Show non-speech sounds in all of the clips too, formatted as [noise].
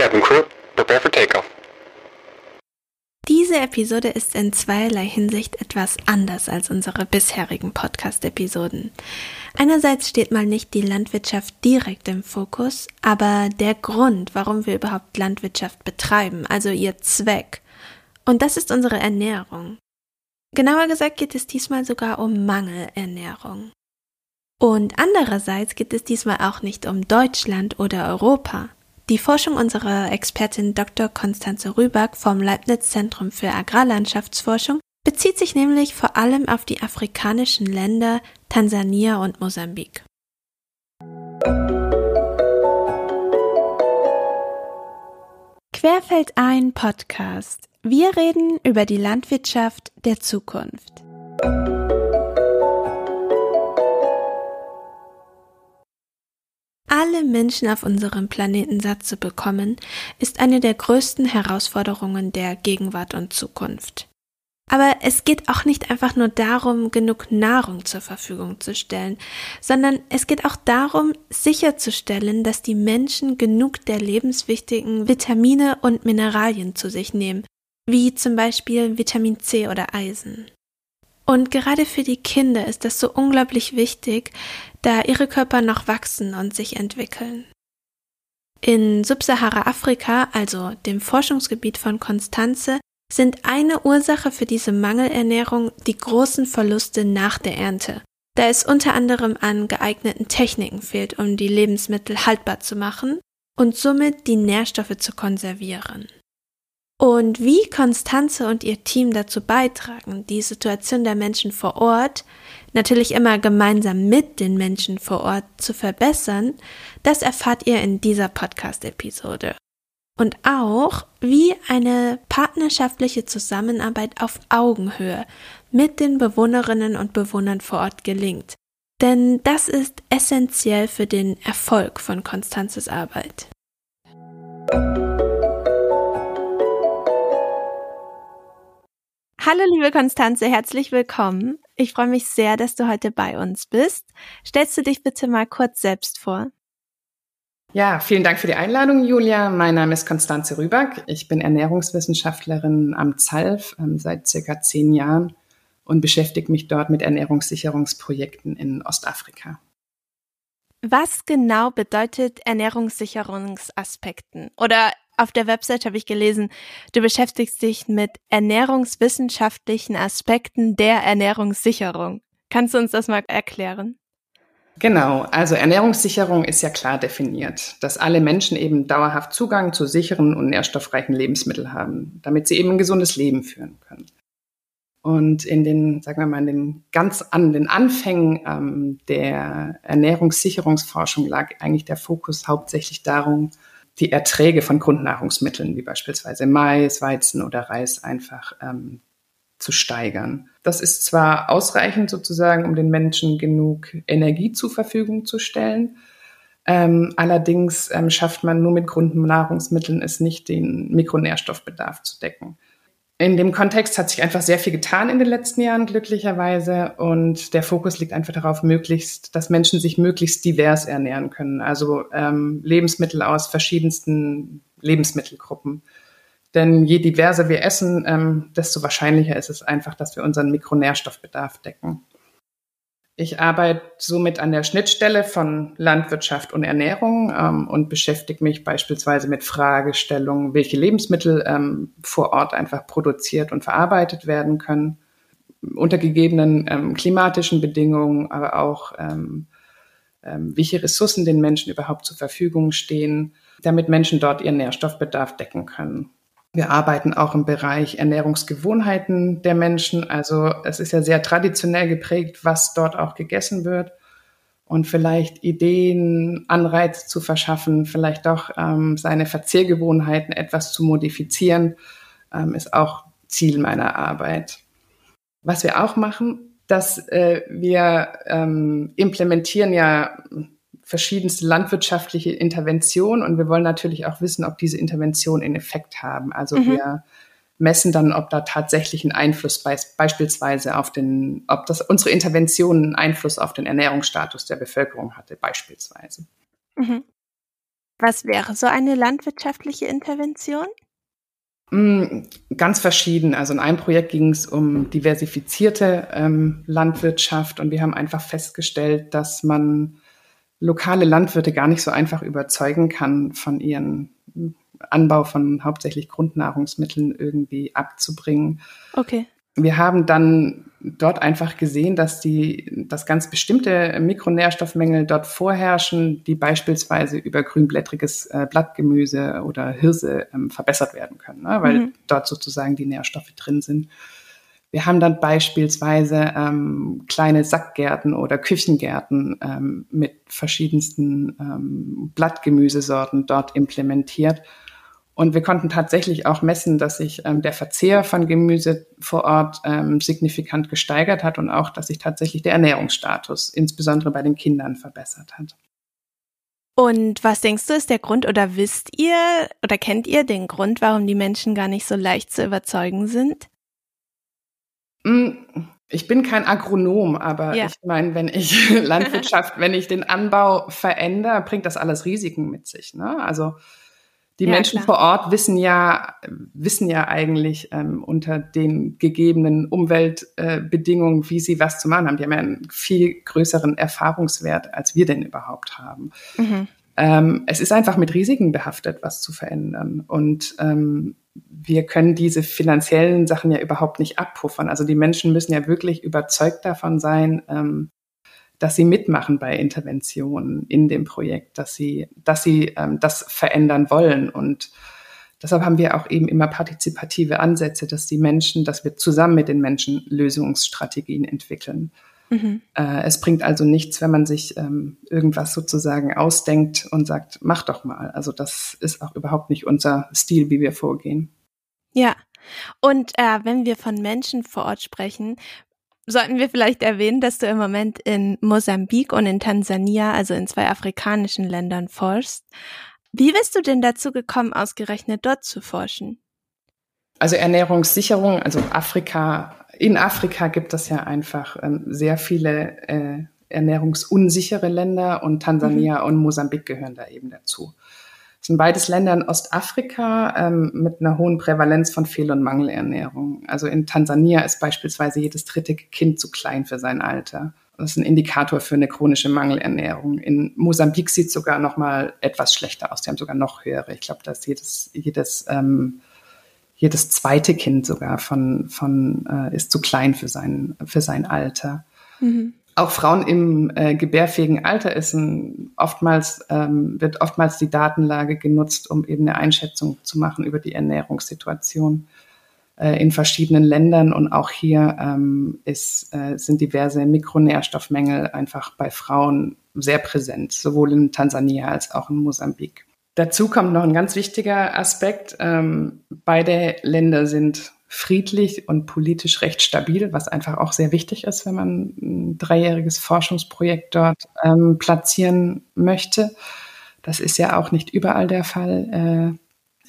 Cabin crew, prepare for takeoff. Diese Episode ist in zweierlei Hinsicht etwas anders als unsere bisherigen Podcast-Episoden. Einerseits steht mal nicht die Landwirtschaft direkt im Fokus, aber der Grund, warum wir überhaupt Landwirtschaft betreiben, also ihr Zweck. Und das ist unsere Ernährung. Genauer gesagt geht es diesmal sogar um Mangelernährung. Und andererseits geht es diesmal auch nicht um Deutschland oder Europa. Die Forschung unserer Expertin Dr. Konstanze Rüback vom Leibniz Zentrum für Agrarlandschaftsforschung bezieht sich nämlich vor allem auf die afrikanischen Länder Tansania und Mosambik. Querfeld ein Podcast. Wir reden über die Landwirtschaft der Zukunft. Alle Menschen auf unserem Planeten satt zu bekommen, ist eine der größten Herausforderungen der Gegenwart und Zukunft. Aber es geht auch nicht einfach nur darum, genug Nahrung zur Verfügung zu stellen, sondern es geht auch darum, sicherzustellen, dass die Menschen genug der lebenswichtigen Vitamine und Mineralien zu sich nehmen, wie zum Beispiel Vitamin C oder Eisen. Und gerade für die Kinder ist das so unglaublich wichtig, da ihre Körper noch wachsen und sich entwickeln. In Subsahara-Afrika, also dem Forschungsgebiet von Konstanze, sind eine Ursache für diese Mangelernährung die großen Verluste nach der Ernte, da es unter anderem an geeigneten Techniken fehlt, um die Lebensmittel haltbar zu machen und somit die Nährstoffe zu konservieren. Und wie Konstanze und ihr Team dazu beitragen, die Situation der Menschen vor Ort, natürlich immer gemeinsam mit den Menschen vor Ort zu verbessern, das erfahrt ihr in dieser Podcast-Episode und auch, wie eine partnerschaftliche Zusammenarbeit auf Augenhöhe mit den Bewohnerinnen und Bewohnern vor Ort gelingt. Denn das ist essentiell für den Erfolg von Konstanzes Arbeit. Hallo liebe Konstanze, herzlich willkommen. Ich freue mich sehr, dass du heute bei uns bist. Stellst du dich bitte mal kurz selbst vor? Ja, vielen Dank für die Einladung, Julia. Mein Name ist Konstanze Rüback. Ich bin Ernährungswissenschaftlerin am ZALF ähm, seit circa zehn Jahren und beschäftige mich dort mit Ernährungssicherungsprojekten in Ostafrika. Was genau bedeutet Ernährungssicherungsaspekten? Oder auf der Website habe ich gelesen, du beschäftigst dich mit ernährungswissenschaftlichen Aspekten der Ernährungssicherung. Kannst du uns das mal erklären? Genau, also Ernährungssicherung ist ja klar definiert, dass alle Menschen eben dauerhaft Zugang zu sicheren und nährstoffreichen Lebensmitteln haben, damit sie eben ein gesundes Leben führen können. Und in den, sagen wir mal, in den ganz an den Anfängen ähm, der Ernährungssicherungsforschung lag eigentlich der Fokus hauptsächlich darum, die Erträge von Grundnahrungsmitteln wie beispielsweise Mais, Weizen oder Reis einfach ähm, zu steigern. Das ist zwar ausreichend sozusagen, um den Menschen genug Energie zur Verfügung zu stellen. Ähm, allerdings ähm, schafft man nur mit Grundnahrungsmitteln es nicht, den Mikronährstoffbedarf zu decken. In dem Kontext hat sich einfach sehr viel getan in den letzten Jahren, glücklicherweise. Und der Fokus liegt einfach darauf, möglichst, dass Menschen sich möglichst divers ernähren können. Also ähm, Lebensmittel aus verschiedensten Lebensmittelgruppen. Denn je diverser wir essen, ähm, desto wahrscheinlicher ist es einfach, dass wir unseren Mikronährstoffbedarf decken. Ich arbeite somit an der Schnittstelle von Landwirtschaft und Ernährung ähm, und beschäftige mich beispielsweise mit Fragestellungen, welche Lebensmittel ähm, vor Ort einfach produziert und verarbeitet werden können, unter gegebenen ähm, klimatischen Bedingungen, aber auch ähm, ähm, welche Ressourcen den Menschen überhaupt zur Verfügung stehen, damit Menschen dort ihren Nährstoffbedarf decken können. Wir arbeiten auch im Bereich Ernährungsgewohnheiten der Menschen. Also es ist ja sehr traditionell geprägt, was dort auch gegessen wird. Und vielleicht Ideen, Anreize zu verschaffen, vielleicht auch ähm, seine Verzehrgewohnheiten etwas zu modifizieren, ähm, ist auch Ziel meiner Arbeit. Was wir auch machen, dass äh, wir ähm, implementieren ja verschiedenste landwirtschaftliche Interventionen und wir wollen natürlich auch wissen, ob diese Interventionen einen Effekt haben. Also mhm. wir messen dann, ob da tatsächlich ein Einfluss be beispielsweise auf den, ob das unsere Intervention einen Einfluss auf den Ernährungsstatus der Bevölkerung hatte, beispielsweise. Mhm. Was wäre so eine landwirtschaftliche Intervention? Mm, ganz verschieden. Also in einem Projekt ging es um diversifizierte ähm, Landwirtschaft und wir haben einfach festgestellt, dass man lokale Landwirte gar nicht so einfach überzeugen kann, von ihren Anbau von hauptsächlich Grundnahrungsmitteln irgendwie abzubringen. Okay. Wir haben dann dort einfach gesehen, dass die, dass ganz bestimmte Mikronährstoffmängel dort vorherrschen, die beispielsweise über grünblättriges äh, Blattgemüse oder Hirse ähm, verbessert werden können, ne? weil mhm. dort sozusagen die Nährstoffe drin sind. Wir haben dann beispielsweise ähm, kleine Sackgärten oder Küchengärten ähm, mit verschiedensten ähm, Blattgemüsesorten dort implementiert und wir konnten tatsächlich auch messen, dass sich ähm, der Verzehr von Gemüse vor Ort ähm, signifikant gesteigert hat und auch, dass sich tatsächlich der Ernährungsstatus, insbesondere bei den Kindern, verbessert hat. Und was denkst du, ist der Grund oder wisst ihr oder kennt ihr den Grund, warum die Menschen gar nicht so leicht zu überzeugen sind? Mm, ich bin kein Agronom, aber ja. ich meine, wenn ich [laughs] Landwirtschaft, wenn ich den Anbau verändere, bringt das alles Risiken mit sich. Ne? Also die ja, Menschen klar. vor Ort wissen ja, wissen ja eigentlich ähm, unter den gegebenen Umweltbedingungen, äh, wie sie was zu machen haben. Die haben ja einen viel größeren Erfahrungswert, als wir denn überhaupt haben. Mhm. Ähm, es ist einfach mit Risiken behaftet, was zu verändern. Und ähm, wir können diese finanziellen Sachen ja überhaupt nicht abpuffern. Also die Menschen müssen ja wirklich überzeugt davon sein, ähm, dass sie mitmachen bei Interventionen in dem Projekt, dass sie, dass sie ähm, das verändern wollen. Und deshalb haben wir auch eben immer partizipative Ansätze, dass die Menschen, dass wir zusammen mit den Menschen Lösungsstrategien entwickeln. Mhm. Äh, es bringt also nichts, wenn man sich ähm, irgendwas sozusagen ausdenkt und sagt, mach doch mal. Also das ist auch überhaupt nicht unser Stil, wie wir vorgehen. Ja. Und äh, wenn wir von Menschen vor Ort sprechen, sollten wir vielleicht erwähnen, dass du im Moment in Mosambik und in Tansania, also in zwei afrikanischen Ländern, forschst. Wie bist du denn dazu gekommen, ausgerechnet dort zu forschen? Also Ernährungssicherung, also Afrika, in Afrika gibt es ja einfach ähm, sehr viele äh, ernährungsunsichere Länder und Tansania mhm. und Mosambik gehören da eben dazu. Das sind beides Länder in Ostafrika ähm, mit einer hohen Prävalenz von Fehl- und Mangelernährung. Also in Tansania ist beispielsweise jedes dritte Kind zu klein für sein Alter. Das ist ein Indikator für eine chronische Mangelernährung. In Mosambik sieht es sogar noch mal etwas schlechter aus. Die haben sogar noch höhere. Ich glaube, dass jedes, jedes, ähm, jedes zweite Kind sogar von, von äh, ist zu klein für sein, für sein Alter. Mhm auch Frauen im äh, gebärfähigen Alter ist ein, oftmals, ähm, wird oftmals die Datenlage genutzt, um eben eine Einschätzung zu machen über die Ernährungssituation äh, in verschiedenen Ländern. Und auch hier ähm, ist, äh, sind diverse Mikronährstoffmängel einfach bei Frauen sehr präsent, sowohl in Tansania als auch in Mosambik. Dazu kommt noch ein ganz wichtiger Aspekt. Ähm, beide Länder sind friedlich und politisch recht stabil, was einfach auch sehr wichtig ist, wenn man ein dreijähriges Forschungsprojekt dort ähm, platzieren möchte. Das ist ja auch nicht überall der Fall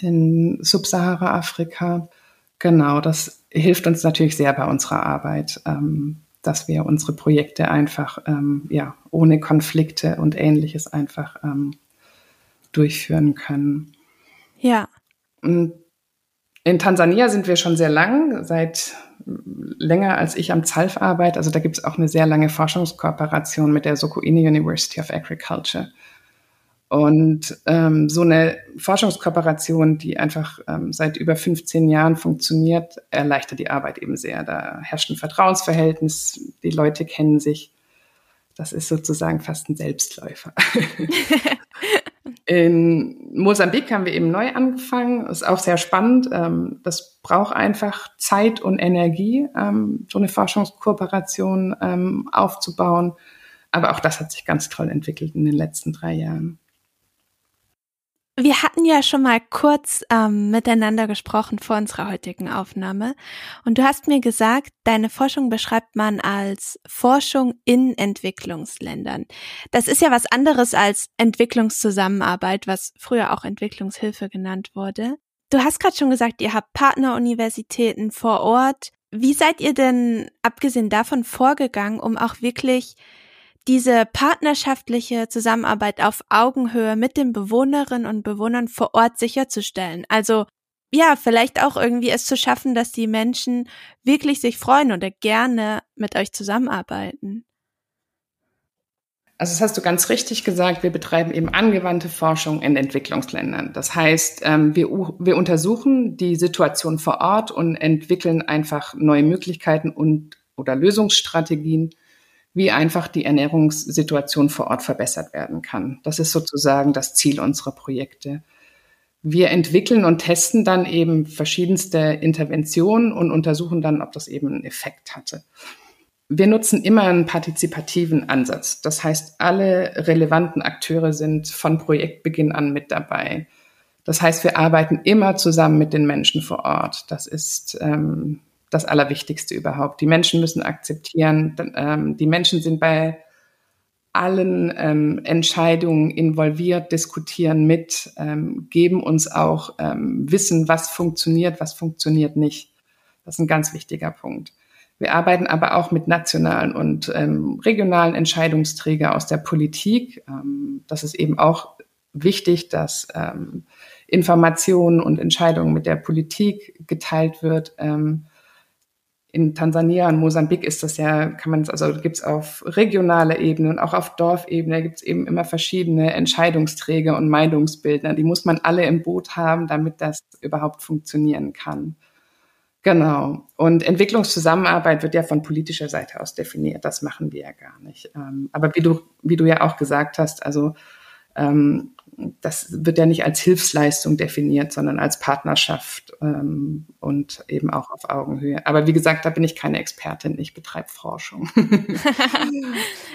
äh, in Subsahara-Afrika. Genau, das hilft uns natürlich sehr bei unserer Arbeit, ähm, dass wir unsere Projekte einfach ähm, ja ohne Konflikte und Ähnliches einfach ähm, durchführen können. Ja. Und in Tansania sind wir schon sehr lang, seit länger als ich am ZALF arbeite. Also da gibt es auch eine sehr lange Forschungskooperation mit der Sokoine University of Agriculture. Und ähm, so eine Forschungskooperation, die einfach ähm, seit über 15 Jahren funktioniert, erleichtert die Arbeit eben sehr. Da herrscht ein Vertrauensverhältnis, die Leute kennen sich. Das ist sozusagen fast ein Selbstläufer. [laughs] [laughs] In Mosambik haben wir eben neu angefangen. Ist auch sehr spannend. Ähm, das braucht einfach Zeit und Energie, ähm, so eine Forschungskooperation ähm, aufzubauen. Aber auch das hat sich ganz toll entwickelt in den letzten drei Jahren. Wir hatten ja schon mal kurz ähm, miteinander gesprochen vor unserer heutigen Aufnahme und du hast mir gesagt, deine Forschung beschreibt man als Forschung in Entwicklungsländern. Das ist ja was anderes als Entwicklungszusammenarbeit, was früher auch Entwicklungshilfe genannt wurde. Du hast gerade schon gesagt, ihr habt Partneruniversitäten vor Ort. Wie seid ihr denn abgesehen davon vorgegangen, um auch wirklich diese partnerschaftliche Zusammenarbeit auf Augenhöhe mit den Bewohnerinnen und Bewohnern vor Ort sicherzustellen. Also ja, vielleicht auch irgendwie es zu schaffen, dass die Menschen wirklich sich freuen oder gerne mit euch zusammenarbeiten. Also das hast du ganz richtig gesagt. Wir betreiben eben angewandte Forschung in Entwicklungsländern. Das heißt, ähm, wir, wir untersuchen die Situation vor Ort und entwickeln einfach neue Möglichkeiten und oder Lösungsstrategien, wie einfach die Ernährungssituation vor Ort verbessert werden kann. Das ist sozusagen das Ziel unserer Projekte. Wir entwickeln und testen dann eben verschiedenste Interventionen und untersuchen dann, ob das eben einen Effekt hatte. Wir nutzen immer einen partizipativen Ansatz. Das heißt, alle relevanten Akteure sind von Projektbeginn an mit dabei. Das heißt, wir arbeiten immer zusammen mit den Menschen vor Ort. Das ist ähm, das Allerwichtigste überhaupt. Die Menschen müssen akzeptieren, ähm, die Menschen sind bei allen ähm, Entscheidungen involviert, diskutieren mit, ähm, geben uns auch ähm, Wissen, was funktioniert, was funktioniert nicht. Das ist ein ganz wichtiger Punkt. Wir arbeiten aber auch mit nationalen und ähm, regionalen Entscheidungsträgern aus der Politik. Ähm, das ist eben auch wichtig, dass Informationen und Entscheidungen mit der Politik geteilt wird. Ähm, in Tansania und Mosambik ist das ja, kann man es, also gibt es auf regionaler Ebene und auch auf Dorfebene gibt es eben immer verschiedene Entscheidungsträger und Meinungsbildner. Die muss man alle im Boot haben, damit das überhaupt funktionieren kann. Genau. Und Entwicklungszusammenarbeit wird ja von politischer Seite aus definiert. Das machen wir ja gar nicht. Ähm, aber wie du, wie du ja auch gesagt hast, also ähm, das wird ja nicht als Hilfsleistung definiert, sondern als Partnerschaft ähm, und eben auch auf Augenhöhe. Aber wie gesagt, da bin ich keine Expertin, ich betreibe Forschung. [laughs]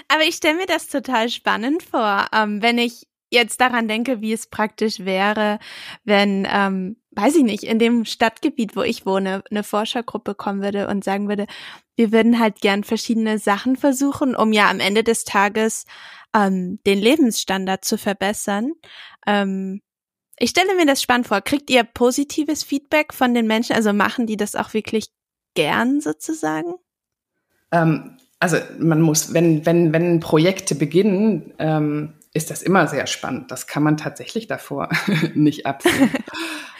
Aber ich stelle mir das total spannend vor, wenn ich jetzt daran denke, wie es praktisch wäre, wenn ähm, weiß ich nicht, in dem Stadtgebiet, wo ich wohne, eine Forschergruppe kommen würde und sagen würde, wir würden halt gern verschiedene Sachen versuchen, um ja am Ende des Tages ähm, den Lebensstandard zu verbessern. Ähm, ich stelle mir das spannend vor. Kriegt ihr positives Feedback von den Menschen? Also machen die das auch wirklich gern sozusagen? Ähm, also man muss, wenn, wenn, wenn Projekte beginnen, ähm, ist das immer sehr spannend. Das kann man tatsächlich davor [laughs] nicht absehen.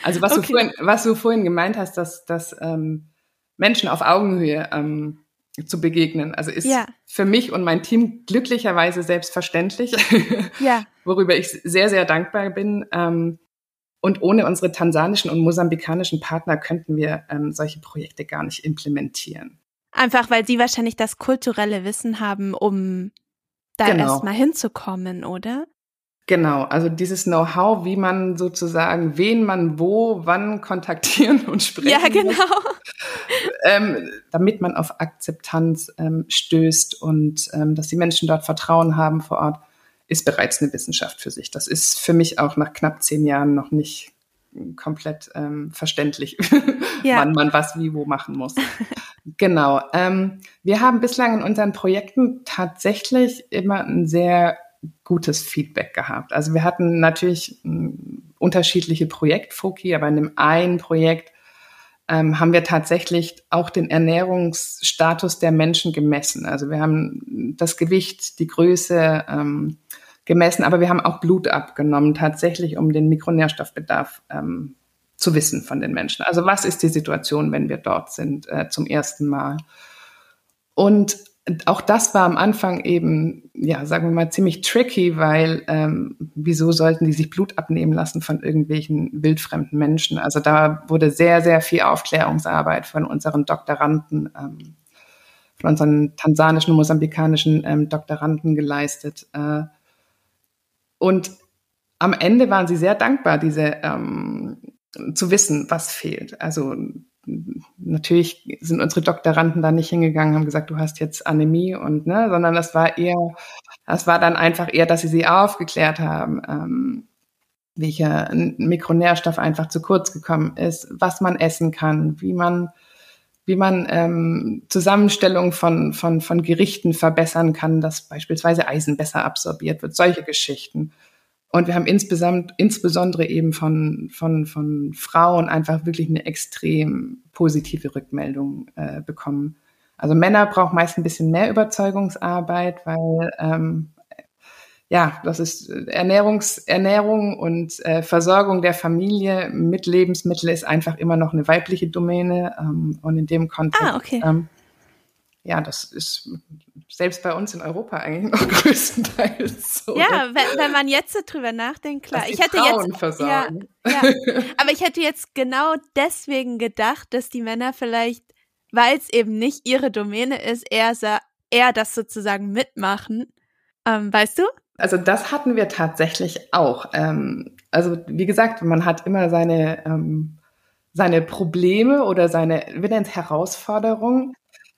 Also was, okay. du, vorhin, was du vorhin gemeint hast, dass, dass ähm, Menschen auf Augenhöhe ähm, zu begegnen, also ist ja. für mich und mein Team glücklicherweise selbstverständlich, [laughs] ja. worüber ich sehr, sehr dankbar bin. Ähm, und ohne unsere tansanischen und mosambikanischen Partner könnten wir ähm, solche Projekte gar nicht implementieren. Einfach weil sie wahrscheinlich das kulturelle Wissen haben, um da genau. erstmal hinzukommen, oder? Genau, also dieses Know-how, wie man sozusagen, wen man wo, wann kontaktieren und [laughs] sprechen Ja, genau. ähm, damit man auf Akzeptanz ähm, stößt und ähm, dass die Menschen dort Vertrauen haben vor Ort, ist bereits eine Wissenschaft für sich. Das ist für mich auch nach knapp zehn Jahren noch nicht komplett ähm, verständlich, ja. wann man was wie wo machen muss. genau. Ähm, wir haben bislang in unseren Projekten tatsächlich immer ein sehr gutes Feedback gehabt. Also wir hatten natürlich unterschiedliche Projektfoki, aber in dem einen Projekt ähm, haben wir tatsächlich auch den Ernährungsstatus der Menschen gemessen. Also wir haben das Gewicht, die Größe ähm, gemessen, aber wir haben auch Blut abgenommen, tatsächlich um den Mikronährstoffbedarf ähm, zu wissen von den Menschen. Also was ist die Situation, wenn wir dort sind äh, zum ersten Mal? Und auch das war am Anfang eben, ja, sagen wir mal, ziemlich tricky, weil ähm, wieso sollten die sich Blut abnehmen lassen von irgendwelchen wildfremden Menschen? Also da wurde sehr, sehr viel Aufklärungsarbeit von unseren Doktoranden, ähm, von unseren tansanischen, mosambikanischen ähm, Doktoranden geleistet. Äh, und am Ende waren sie sehr dankbar, diese ähm, zu wissen, was fehlt. Also natürlich sind unsere Doktoranden da nicht hingegangen, haben gesagt, du hast jetzt Anämie und ne, sondern das war eher, das war dann einfach eher, dass sie sie aufgeklärt haben, ähm, welcher Mikronährstoff einfach zu kurz gekommen ist, was man essen kann, wie man wie man ähm, Zusammenstellung von, von, von Gerichten verbessern kann, dass beispielsweise Eisen besser absorbiert wird, solche Geschichten. Und wir haben insbesondere, insbesondere eben von, von, von Frauen einfach wirklich eine extrem positive Rückmeldung äh, bekommen. Also Männer brauchen meist ein bisschen mehr Überzeugungsarbeit, weil ähm, ja, das ist äh, Ernährungs, Ernährung und äh, Versorgung der Familie mit Lebensmitteln ist einfach immer noch eine weibliche Domäne. Ähm, und in dem Kontext, ah, okay. ähm, ja, das ist selbst bei uns in Europa eigentlich noch [laughs] größtenteils so. Ja, wenn, wenn man jetzt drüber nachdenkt, klar. Ich hätte Frauen jetzt versorgen. Ja, ja, [laughs] aber ich hätte jetzt genau deswegen gedacht, dass die Männer vielleicht, weil es eben nicht ihre Domäne ist, eher, eher das sozusagen mitmachen. Ähm, weißt du? Also das hatten wir tatsächlich auch. Ähm, also wie gesagt, man hat immer seine, ähm, seine Probleme oder seine wieder Herausforderungen.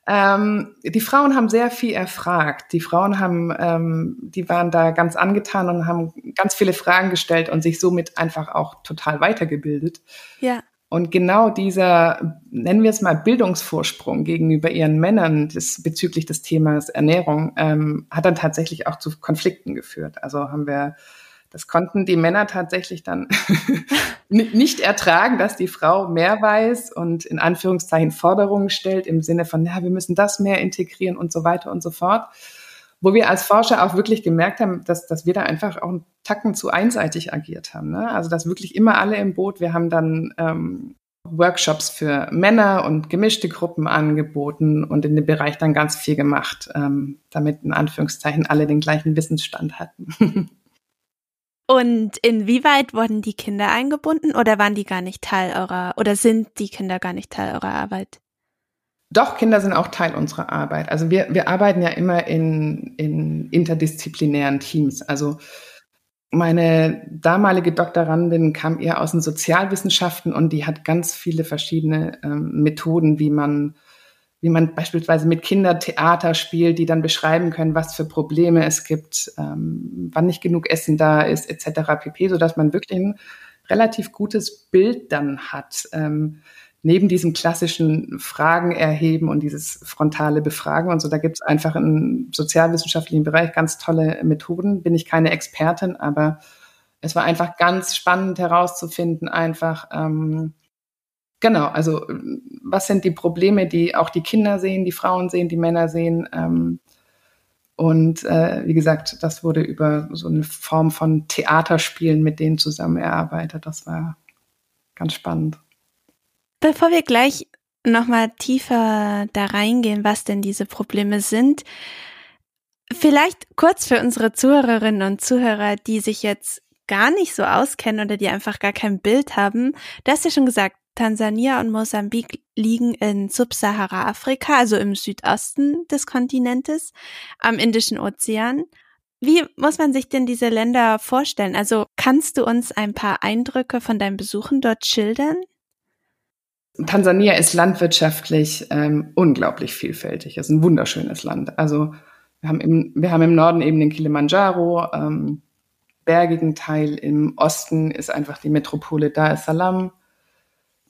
Ähm, die Frauen haben sehr viel erfragt. Die Frauen haben, die waren da ganz angetan und haben ganz viele Fragen gestellt und sich somit einfach auch total weitergebildet. Ja. Und genau dieser, nennen wir es mal Bildungsvorsprung gegenüber ihren Männern des, bezüglich des Themas Ernährung, ähm, hat dann tatsächlich auch zu Konflikten geführt. Also haben wir, das konnten die Männer tatsächlich dann [laughs] nicht ertragen, dass die Frau mehr weiß und in Anführungszeichen Forderungen stellt im Sinne von, ja, wir müssen das mehr integrieren und so weiter und so fort wo wir als Forscher auch wirklich gemerkt haben, dass, dass wir da einfach auch einen Tacken zu einseitig agiert haben. Ne? Also dass wirklich immer alle im Boot. Wir haben dann ähm, Workshops für Männer und gemischte Gruppen angeboten und in dem Bereich dann ganz viel gemacht, ähm, damit in Anführungszeichen alle den gleichen Wissensstand hatten. [laughs] Und inwieweit wurden die Kinder eingebunden oder waren die gar nicht Teil eurer oder sind die Kinder gar nicht Teil eurer Arbeit? Doch, Kinder sind auch Teil unserer Arbeit. Also wir, wir arbeiten ja immer in, in interdisziplinären Teams. Also meine damalige Doktorandin kam eher aus den Sozialwissenschaften und die hat ganz viele verschiedene ähm, Methoden, wie man, wie man beispielsweise mit Kindern Theater spielt, die dann beschreiben können, was für Probleme es gibt, ähm, wann nicht genug Essen da ist, etc. pp, so dass man wirklich ein relativ gutes Bild dann hat. Ähm, neben diesem klassischen Fragen erheben und dieses frontale Befragen und so, da gibt es einfach im sozialwissenschaftlichen Bereich ganz tolle Methoden. Bin ich keine Expertin, aber es war einfach ganz spannend herauszufinden, einfach, ähm, genau, also was sind die Probleme, die auch die Kinder sehen, die Frauen sehen, die Männer sehen. Ähm, und äh, wie gesagt, das wurde über so eine Form von Theaterspielen mit denen zusammen erarbeitet. Das war ganz spannend. Bevor wir gleich nochmal tiefer da reingehen, was denn diese Probleme sind, vielleicht kurz für unsere Zuhörerinnen und Zuhörer, die sich jetzt gar nicht so auskennen oder die einfach gar kein Bild haben. Du hast ja schon gesagt, Tansania und Mosambik liegen in Subsahara-Afrika, also im Südosten des Kontinentes, am Indischen Ozean. Wie muss man sich denn diese Länder vorstellen? Also kannst du uns ein paar Eindrücke von deinen Besuchen dort schildern? Tansania ist landwirtschaftlich ähm, unglaublich vielfältig. Es ist ein wunderschönes Land. Also wir haben im, wir haben im Norden eben den Kilimanjaro, ähm, bergigen Teil. Im Osten ist einfach die Metropole Dar es Salaam.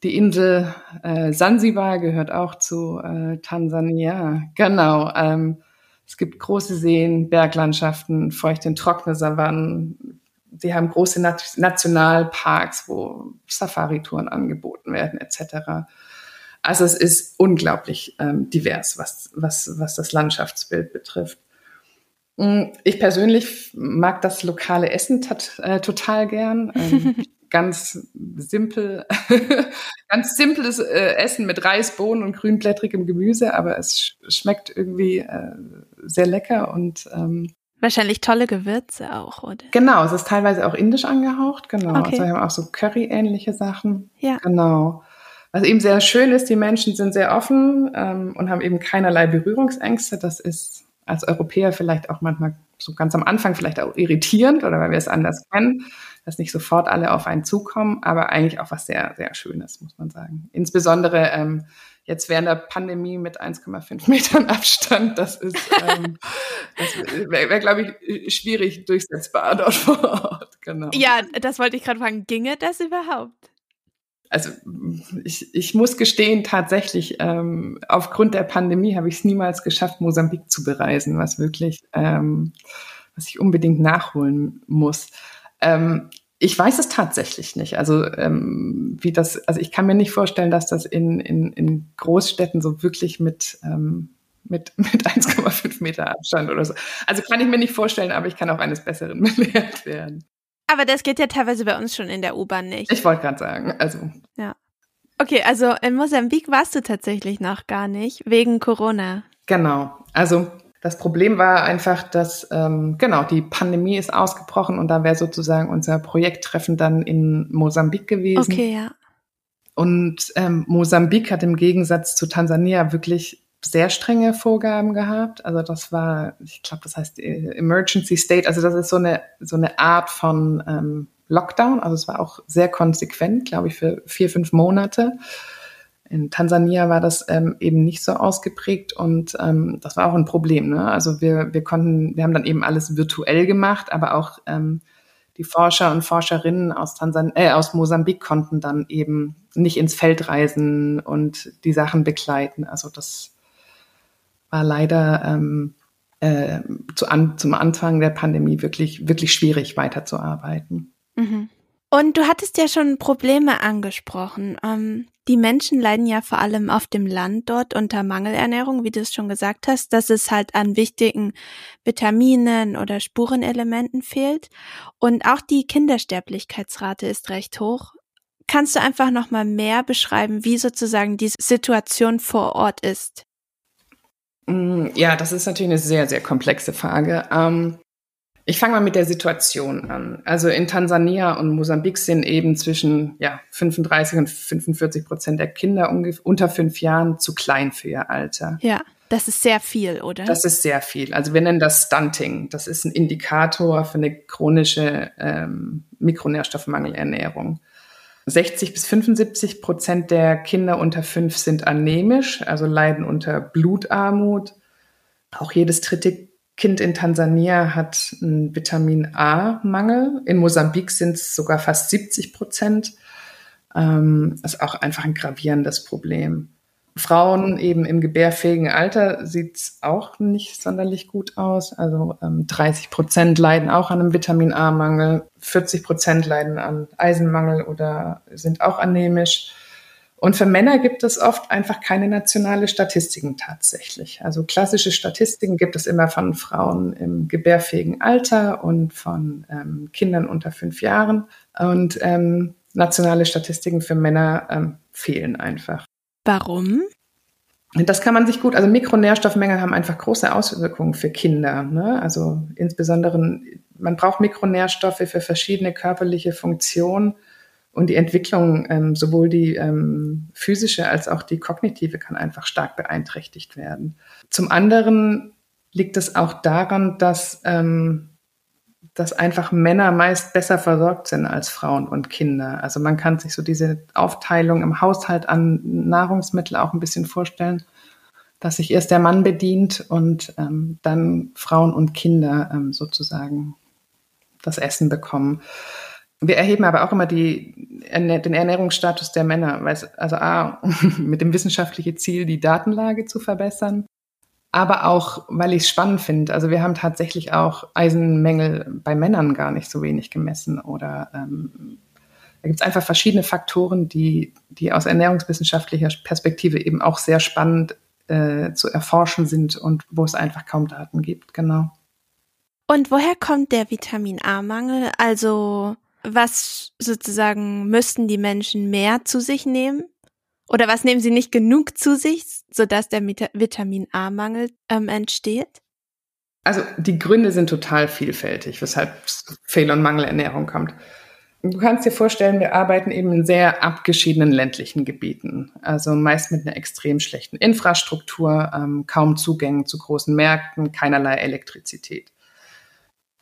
Die Insel äh, Sansibar gehört auch zu äh, Tansania. Genau. Ähm, es gibt große Seen, Berglandschaften, feuchte und trockene Savannen, Sie haben große Nationalparks, wo Safari-Touren angeboten werden, etc. Also es ist unglaublich ähm, divers, was, was, was das Landschaftsbild betrifft. Mm, ich persönlich mag das lokale Essen äh, total gern. Ähm, [laughs] ganz simpel, [laughs] ganz simples äh, Essen mit Reis, Bohnen und grünblättrigem Gemüse, aber es sch schmeckt irgendwie äh, sehr lecker und ähm, Wahrscheinlich tolle Gewürze auch, oder? Genau, es ist teilweise auch indisch angehaucht, genau. Okay. Also wir haben auch so Curry-ähnliche Sachen. Ja. Genau. Was eben sehr schön ist, die Menschen sind sehr offen ähm, und haben eben keinerlei Berührungsängste. Das ist als Europäer vielleicht auch manchmal so ganz am Anfang vielleicht auch irritierend oder weil wir es anders kennen, dass nicht sofort alle auf einen zukommen, aber eigentlich auch was sehr, sehr Schönes, muss man sagen. Insbesondere ähm, jetzt während der Pandemie mit 1,5 Metern Abstand, das ist, ähm, [laughs] das wäre, wär, glaube ich, schwierig durchsetzbar dort vor Ort. Genau. Ja, das wollte ich gerade fragen. Ginge das überhaupt? Also ich, ich muss gestehen, tatsächlich, ähm, aufgrund der Pandemie habe ich es niemals geschafft, Mosambik zu bereisen, was wirklich, ähm, was ich unbedingt nachholen muss. Ähm, ich weiß es tatsächlich nicht. Also ähm, wie das, also ich kann mir nicht vorstellen, dass das in, in, in Großstädten so wirklich mit, ähm, mit, [laughs] mit 1,5 Meter Abstand oder so. Also kann ich mir nicht vorstellen, aber ich kann auch eines Besseren [laughs] belehrt werden. Aber das geht ja teilweise bei uns schon in der U-Bahn nicht. Ich wollte gerade sagen, also. Ja. Okay, also in Mosambik warst du tatsächlich noch gar nicht, wegen Corona. Genau. Also das Problem war einfach, dass ähm, genau die Pandemie ist ausgebrochen und da wäre sozusagen unser Projekttreffen dann in Mosambik gewesen. Okay, ja. Und ähm, Mosambik hat im Gegensatz zu Tansania wirklich sehr strenge Vorgaben gehabt. Also das war, ich glaube, das heißt äh, Emergency State. Also das ist so eine so eine Art von ähm, Lockdown. Also es war auch sehr konsequent, glaube ich, für vier fünf Monate. In Tansania war das ähm, eben nicht so ausgeprägt und ähm, das war auch ein Problem. Ne? Also wir, wir konnten, wir haben dann eben alles virtuell gemacht, aber auch ähm, die Forscher und Forscherinnen aus, Tansan äh, aus Mosambik konnten dann eben nicht ins Feld reisen und die Sachen begleiten. Also das war leider ähm, äh, zu an, zum Anfang der Pandemie wirklich, wirklich schwierig weiterzuarbeiten. Mhm. Und du hattest ja schon Probleme angesprochen. Ähm, die Menschen leiden ja vor allem auf dem Land dort unter Mangelernährung, wie du es schon gesagt hast, dass es halt an wichtigen Vitaminen oder Spurenelementen fehlt. Und auch die Kindersterblichkeitsrate ist recht hoch. Kannst du einfach noch mal mehr beschreiben, wie sozusagen die Situation vor Ort ist? Mm, ja, das ist natürlich eine sehr, sehr komplexe Frage. Ähm, ich fange mal mit der Situation an. Also in Tansania und Mosambik sind eben zwischen ja, 35 und 45 Prozent der Kinder unter fünf Jahren zu klein für ihr Alter. Ja, das ist sehr viel, oder? Das ist sehr viel. Also wir nennen das Stunting. Das ist ein Indikator für eine chronische ähm, Mikronährstoffmangelernährung. 60 bis 75 Prozent der Kinder unter fünf sind anämisch, also leiden unter Blutarmut. Auch jedes dritte Kind in Tansania hat einen Vitamin A-Mangel. In Mosambik sind es sogar fast 70 Prozent. Ähm, das ist auch einfach ein gravierendes Problem. Frauen eben im gebärfähigen Alter sieht es auch nicht sonderlich gut aus. Also ähm, 30 Prozent leiden auch an einem Vitamin A-Mangel, 40 Prozent leiden an Eisenmangel oder sind auch anämisch. Und für Männer gibt es oft einfach keine nationale Statistiken tatsächlich. Also klassische Statistiken gibt es immer von Frauen im gebärfähigen Alter und von ähm, Kindern unter fünf Jahren. Und ähm, nationale Statistiken für Männer ähm, fehlen einfach. Warum? Das kann man sich gut, also Mikronährstoffmängel haben einfach große Auswirkungen für Kinder. Ne? Also insbesondere, man braucht Mikronährstoffe für verschiedene körperliche Funktionen und die Entwicklung, ähm, sowohl die ähm, physische als auch die kognitive, kann einfach stark beeinträchtigt werden. Zum anderen liegt es auch daran, dass, ähm, dass einfach Männer meist besser versorgt sind als Frauen und Kinder. Also man kann sich so diese Aufteilung im Haushalt an Nahrungsmittel auch ein bisschen vorstellen, dass sich erst der Mann bedient und ähm, dann Frauen und Kinder ähm, sozusagen das Essen bekommen. Wir erheben aber auch immer die, den Ernährungsstatus der Männer, weil es, also A, [laughs] mit dem wissenschaftlichen Ziel, die Datenlage zu verbessern, aber auch, weil ich es spannend finde. Also wir haben tatsächlich auch Eisenmängel bei Männern gar nicht so wenig gemessen oder ähm, da gibt es einfach verschiedene Faktoren, die, die aus ernährungswissenschaftlicher Perspektive eben auch sehr spannend äh, zu erforschen sind und wo es einfach kaum Daten gibt, genau. Und woher kommt der Vitamin A-Mangel? Also was sozusagen müssten die Menschen mehr zu sich nehmen? Oder was nehmen sie nicht genug zu sich, sodass der Vitamin A-Mangel ähm, entsteht? Also die Gründe sind total vielfältig, weshalb Fehl- und Mangelernährung kommt. Du kannst dir vorstellen, wir arbeiten eben in sehr abgeschiedenen ländlichen Gebieten, also meist mit einer extrem schlechten Infrastruktur, ähm, kaum Zugängen zu großen Märkten, keinerlei Elektrizität.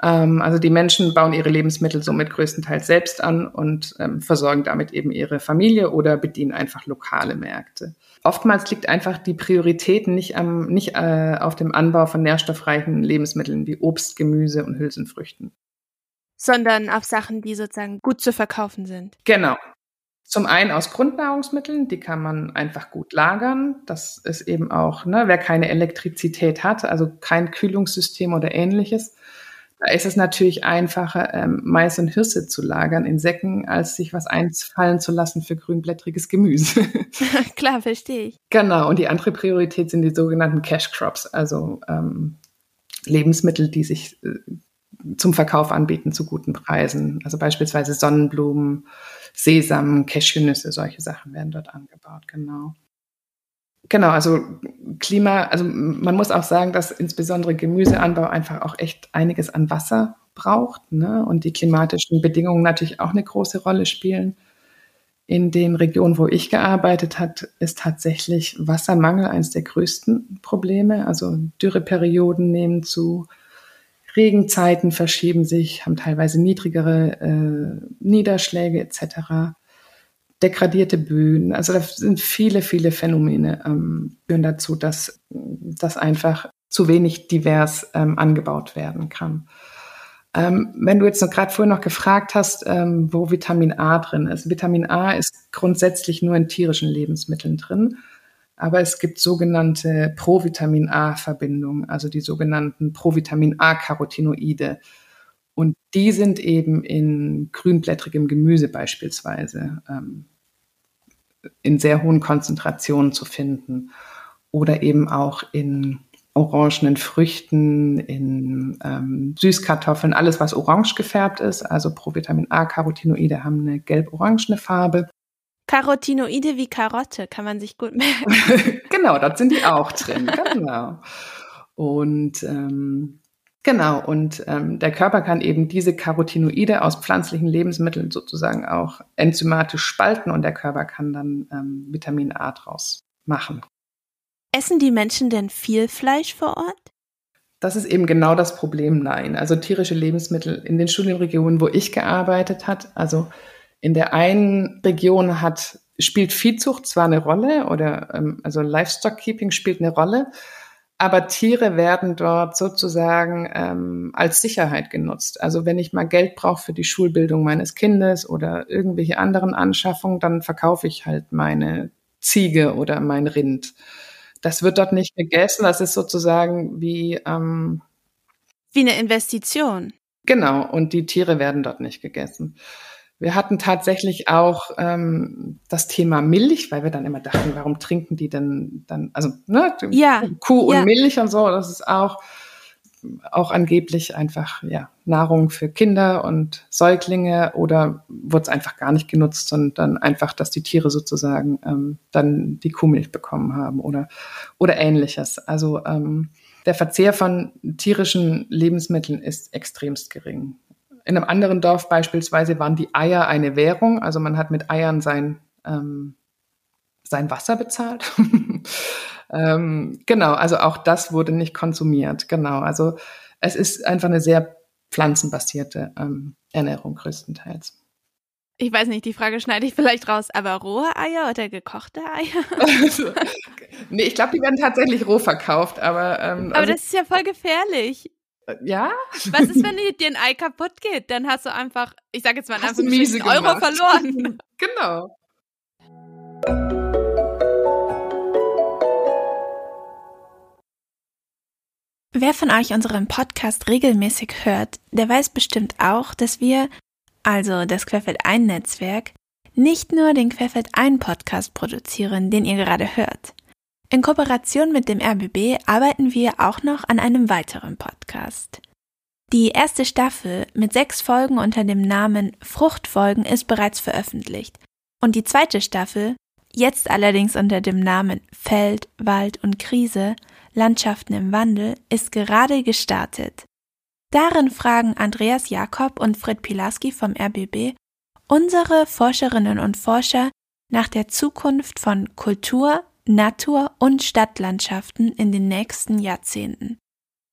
Ähm, also die Menschen bauen ihre Lebensmittel somit größtenteils selbst an und ähm, versorgen damit eben ihre Familie oder bedienen einfach lokale Märkte. Oftmals liegt einfach die Priorität nicht, am, nicht äh, auf dem Anbau von nährstoffreichen Lebensmitteln wie Obst, Gemüse und Hülsenfrüchten. Sondern auf Sachen, die sozusagen gut zu verkaufen sind. Genau. Zum einen aus Grundnahrungsmitteln, die kann man einfach gut lagern. Das ist eben auch, ne, wer keine Elektrizität hat, also kein Kühlungssystem oder ähnliches, Da ist es natürlich einfacher, ähm, Mais und Hirse zu lagern in Säcken, als sich was einfallen zu lassen für grünblättriges Gemüse. [laughs] [laughs] Klar, verstehe ich. Genau, und die andere Priorität sind die sogenannten Cash Crops, also ähm, Lebensmittel, die sich äh, zum Verkauf anbieten zu guten Preisen. Also beispielsweise Sonnenblumen, Sesam, Cashewnüsse, solche Sachen werden dort angebaut, genau. Genau, also Klima, also man muss auch sagen, dass insbesondere Gemüseanbau einfach auch echt einiges an Wasser braucht ne? und die klimatischen Bedingungen natürlich auch eine große Rolle spielen. In den Regionen, wo ich gearbeitet habe, ist tatsächlich Wassermangel eines der größten Probleme. Also Dürreperioden nehmen zu, Regenzeiten verschieben sich, haben teilweise niedrigere äh, Niederschläge etc degradierte Böden. Also da sind viele, viele Phänomene ähm, führen dazu, dass das einfach zu wenig divers ähm, angebaut werden kann. Ähm, wenn du jetzt noch gerade vorher noch gefragt hast, ähm, wo Vitamin A drin ist. Vitamin A ist grundsätzlich nur in tierischen Lebensmitteln drin, aber es gibt sogenannte Provitamin A-Verbindungen, also die sogenannten Provitamin A-Carotinoide. Und die sind eben in grünblättrigem Gemüse beispielsweise ähm, in sehr hohen Konzentrationen zu finden. Oder eben auch in orangenen Früchten, in ähm, Süßkartoffeln, alles was orange gefärbt ist. Also Provitamin A, Carotinoide haben eine gelb-orangene Farbe. Carotinoide wie Karotte, kann man sich gut merken. [laughs] genau, dort sind die auch drin, [laughs] genau. Und ähm, Genau, und ähm, der Körper kann eben diese Carotinoide aus pflanzlichen Lebensmitteln sozusagen auch enzymatisch spalten und der Körper kann dann ähm, Vitamin A draus machen. Essen die Menschen denn viel Fleisch vor Ort? Das ist eben genau das Problem, nein. Also tierische Lebensmittel in den Studienregionen, wo ich gearbeitet hat, also in der einen Region hat, spielt Viehzucht zwar eine Rolle oder ähm, also Livestock Keeping spielt eine Rolle, aber Tiere werden dort sozusagen ähm, als Sicherheit genutzt. Also wenn ich mal Geld brauche für die Schulbildung meines Kindes oder irgendwelche anderen Anschaffungen, dann verkaufe ich halt meine Ziege oder mein Rind. Das wird dort nicht gegessen. Das ist sozusagen wie ähm, wie eine Investition. Genau. Und die Tiere werden dort nicht gegessen. Wir hatten tatsächlich auch ähm, das Thema Milch, weil wir dann immer dachten, warum trinken die denn dann, also ne, ja, Kuh und ja. Milch und so, das ist auch auch angeblich einfach ja Nahrung für Kinder und Säuglinge oder wurde es einfach gar nicht genutzt, sondern einfach, dass die Tiere sozusagen ähm, dann die Kuhmilch bekommen haben oder oder ähnliches. Also ähm, der Verzehr von tierischen Lebensmitteln ist extremst gering. In einem anderen Dorf beispielsweise waren die Eier eine Währung. Also man hat mit Eiern sein, ähm, sein Wasser bezahlt. [laughs] ähm, genau, also auch das wurde nicht konsumiert. Genau, also es ist einfach eine sehr pflanzenbasierte ähm, Ernährung größtenteils. Ich weiß nicht, die Frage schneide ich vielleicht raus, aber rohe Eier oder gekochte Eier? [laughs] [laughs] Nee, ich glaube, die werden tatsächlich roh verkauft, aber. Ähm, aber also, das ist ja voll gefährlich. Ja? Was ist, wenn dir ein Ei kaputt geht? Dann hast du einfach, ich sage jetzt mal, einfach einen Euro verloren. [laughs] genau. Wer von euch unseren Podcast regelmäßig hört, der weiß bestimmt auch, dass wir, also das Querfeld ein Netzwerk, nicht nur den Querfeld ein Podcast produzieren, den ihr gerade hört. In Kooperation mit dem RBB arbeiten wir auch noch an einem weiteren Podcast. Die erste Staffel mit sechs Folgen unter dem Namen Fruchtfolgen ist bereits veröffentlicht und die zweite Staffel, jetzt allerdings unter dem Namen Feld, Wald und Krise, Landschaften im Wandel, ist gerade gestartet. Darin fragen Andreas Jakob und Fred Pilaski vom RBB unsere Forscherinnen und Forscher nach der Zukunft von Kultur, Natur- und Stadtlandschaften in den nächsten Jahrzehnten.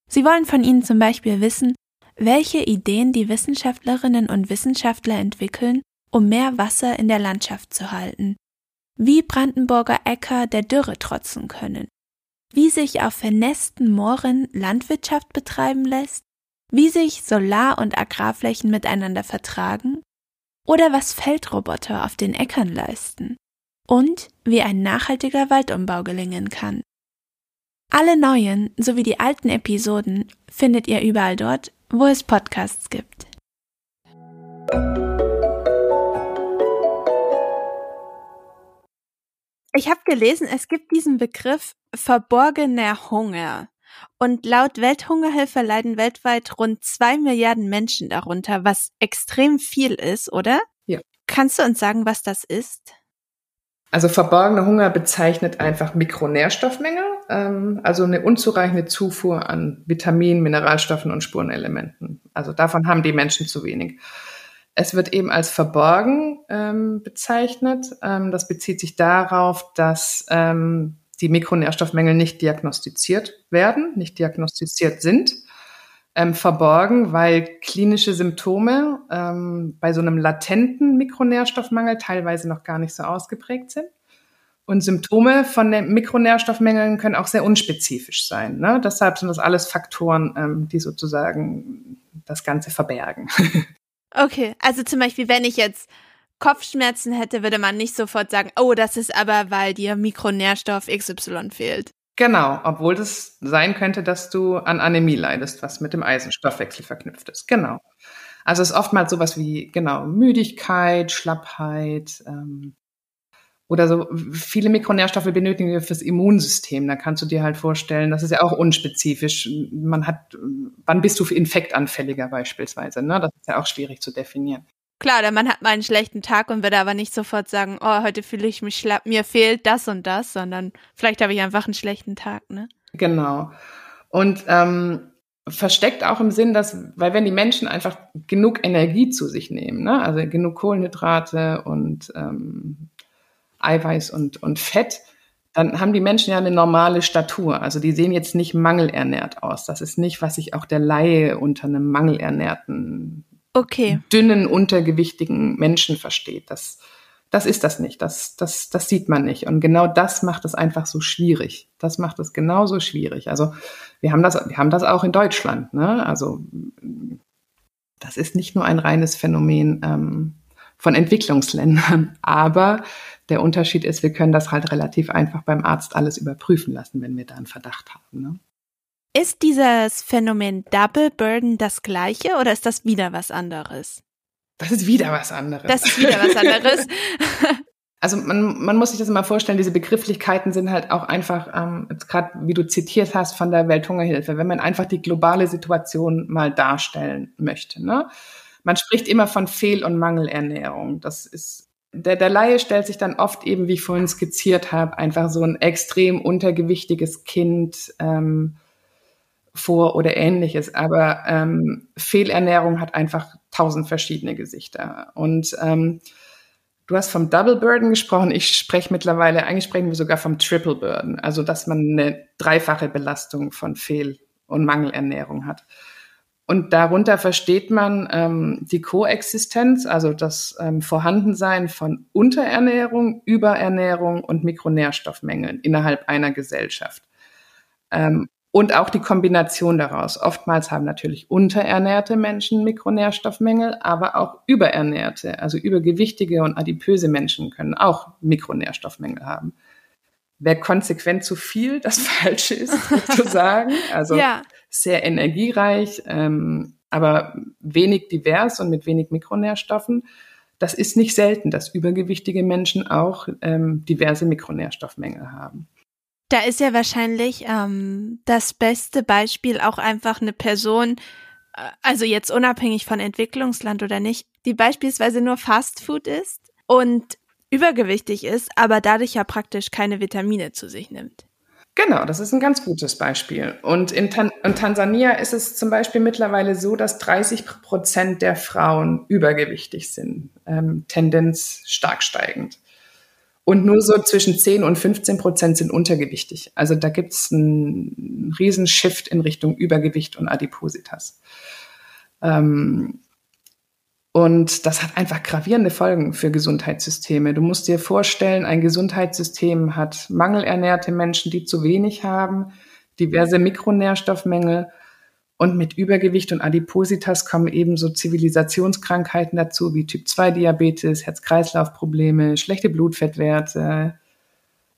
Sie wollen von Ihnen zum Beispiel wissen, welche Ideen die Wissenschaftlerinnen und Wissenschaftler entwickeln, um mehr Wasser in der Landschaft zu halten, wie Brandenburger Äcker der Dürre trotzen können, wie sich auf vernässten Mooren Landwirtschaft betreiben lässt, wie sich Solar- und Agrarflächen miteinander vertragen. Oder was Feldroboter auf den Äckern leisten und wie ein nachhaltiger Waldumbau gelingen kann. Alle neuen sowie die alten Episoden findet ihr überall dort, wo es Podcasts gibt. Ich habe gelesen, es gibt diesen Begriff verborgener Hunger. Und laut Welthungerhilfe leiden weltweit rund zwei Milliarden Menschen darunter, was extrem viel ist, oder? Ja. Kannst du uns sagen, was das ist? Also verborgener Hunger bezeichnet einfach Mikronährstoffmängel, ähm, also eine unzureichende Zufuhr an Vitaminen, Mineralstoffen und Spurenelementen. Also davon haben die Menschen zu wenig. Es wird eben als verborgen ähm, bezeichnet. Ähm, das bezieht sich darauf, dass ähm, die Mikronährstoffmängel nicht diagnostiziert werden, nicht diagnostiziert sind. Ähm, verborgen, weil klinische Symptome ähm, bei so einem latenten Mikronährstoffmangel teilweise noch gar nicht so ausgeprägt sind. Und Symptome von Mikronährstoffmängeln können auch sehr unspezifisch sein. Ne? Deshalb sind das alles Faktoren, ähm, die sozusagen das Ganze verbergen. [laughs] Okay, also zum Beispiel, wenn ich jetzt Kopfschmerzen hätte, würde man nicht sofort sagen, oh, das ist aber, weil dir Mikronährstoff XY fehlt. Genau, obwohl das sein könnte, dass du an Anämie leidest, was mit dem Eisenstoffwechsel verknüpft ist. Genau. Also es ist oftmals sowas wie, genau, Müdigkeit, Schlappheit, ähm, oder so viele Mikronährstoffe benötigen wir fürs Immunsystem. Da kannst du dir halt vorstellen, das ist ja auch unspezifisch. Man hat, wann bist du infektanfälliger beispielsweise? Ne? Das ist ja auch schwierig zu definieren. Klar, der Mann hat mal einen schlechten Tag und würde aber nicht sofort sagen, oh, heute fühle ich mich schlapp, mir fehlt das und das, sondern vielleicht habe ich einfach einen schlechten Tag, ne? Genau. Und ähm, versteckt auch im Sinn, dass, weil wenn die Menschen einfach genug Energie zu sich nehmen, ne? also genug Kohlenhydrate und ähm, Eiweiß und, und Fett, dann haben die Menschen ja eine normale Statur. Also die sehen jetzt nicht mangelernährt aus. Das ist nicht, was sich auch der Laie unter einem mangelernährten, okay. dünnen, untergewichtigen Menschen versteht. Das, das ist das nicht. Das, das, das sieht man nicht. Und genau das macht es einfach so schwierig. Das macht es genauso schwierig. Also wir haben das, wir haben das auch in Deutschland. Ne? Also das ist nicht nur ein reines Phänomen ähm, von Entwicklungsländern, [laughs] aber der Unterschied ist, wir können das halt relativ einfach beim Arzt alles überprüfen lassen, wenn wir da einen Verdacht haben. Ne? Ist dieses Phänomen Double Burden das gleiche oder ist das wieder was anderes? Das ist wieder was anderes. Das ist wieder was anderes. [laughs] [laughs] also man, man muss sich das mal vorstellen, diese Begrifflichkeiten sind halt auch einfach, ähm, gerade wie du zitiert hast von der Welthungerhilfe, wenn man einfach die globale Situation mal darstellen möchte. Ne? Man spricht immer von Fehl- und Mangelernährung. Das ist der, der Laie stellt sich dann oft eben, wie ich vorhin skizziert habe, einfach so ein extrem untergewichtiges Kind ähm, vor oder ähnliches. Aber ähm, Fehlernährung hat einfach tausend verschiedene Gesichter. Und ähm, du hast vom Double Burden gesprochen. Ich spreche mittlerweile, eigentlich sprechen wir sogar vom Triple Burden. Also, dass man eine dreifache Belastung von Fehl- und Mangelernährung hat. Und darunter versteht man ähm, die Koexistenz, also das ähm, Vorhandensein von Unterernährung, Überernährung und Mikronährstoffmängeln innerhalb einer Gesellschaft. Ähm, und auch die Kombination daraus. Oftmals haben natürlich unterernährte Menschen Mikronährstoffmängel, aber auch überernährte, also übergewichtige und adipöse Menschen können auch Mikronährstoffmängel haben. Wer konsequent zu viel [laughs] das Falsche ist, sozusagen. [laughs] Also ja sehr energiereich, ähm, aber wenig divers und mit wenig Mikronährstoffen. Das ist nicht selten, dass übergewichtige Menschen auch ähm, diverse Mikronährstoffmängel haben. Da ist ja wahrscheinlich ähm, das beste Beispiel auch einfach eine Person, äh, also jetzt unabhängig von Entwicklungsland oder nicht, die beispielsweise nur Fastfood ist und übergewichtig ist, aber dadurch ja praktisch keine Vitamine zu sich nimmt. Genau, das ist ein ganz gutes Beispiel. Und in, Tan in, Tansania ist es zum Beispiel mittlerweile so, dass 30 Prozent der Frauen übergewichtig sind, ähm, Tendenz stark steigend. Und nur so zwischen 10 und 15 Prozent sind untergewichtig. Also da gibt es einen riesen Shift in Richtung Übergewicht und Adipositas. Ähm, und das hat einfach gravierende Folgen für Gesundheitssysteme. Du musst dir vorstellen, ein Gesundheitssystem hat mangelernährte Menschen, die zu wenig haben, diverse Mikronährstoffmängel. Und mit Übergewicht und Adipositas kommen ebenso Zivilisationskrankheiten dazu, wie Typ-2-Diabetes, Herz-Kreislauf-Probleme, schlechte Blutfettwerte,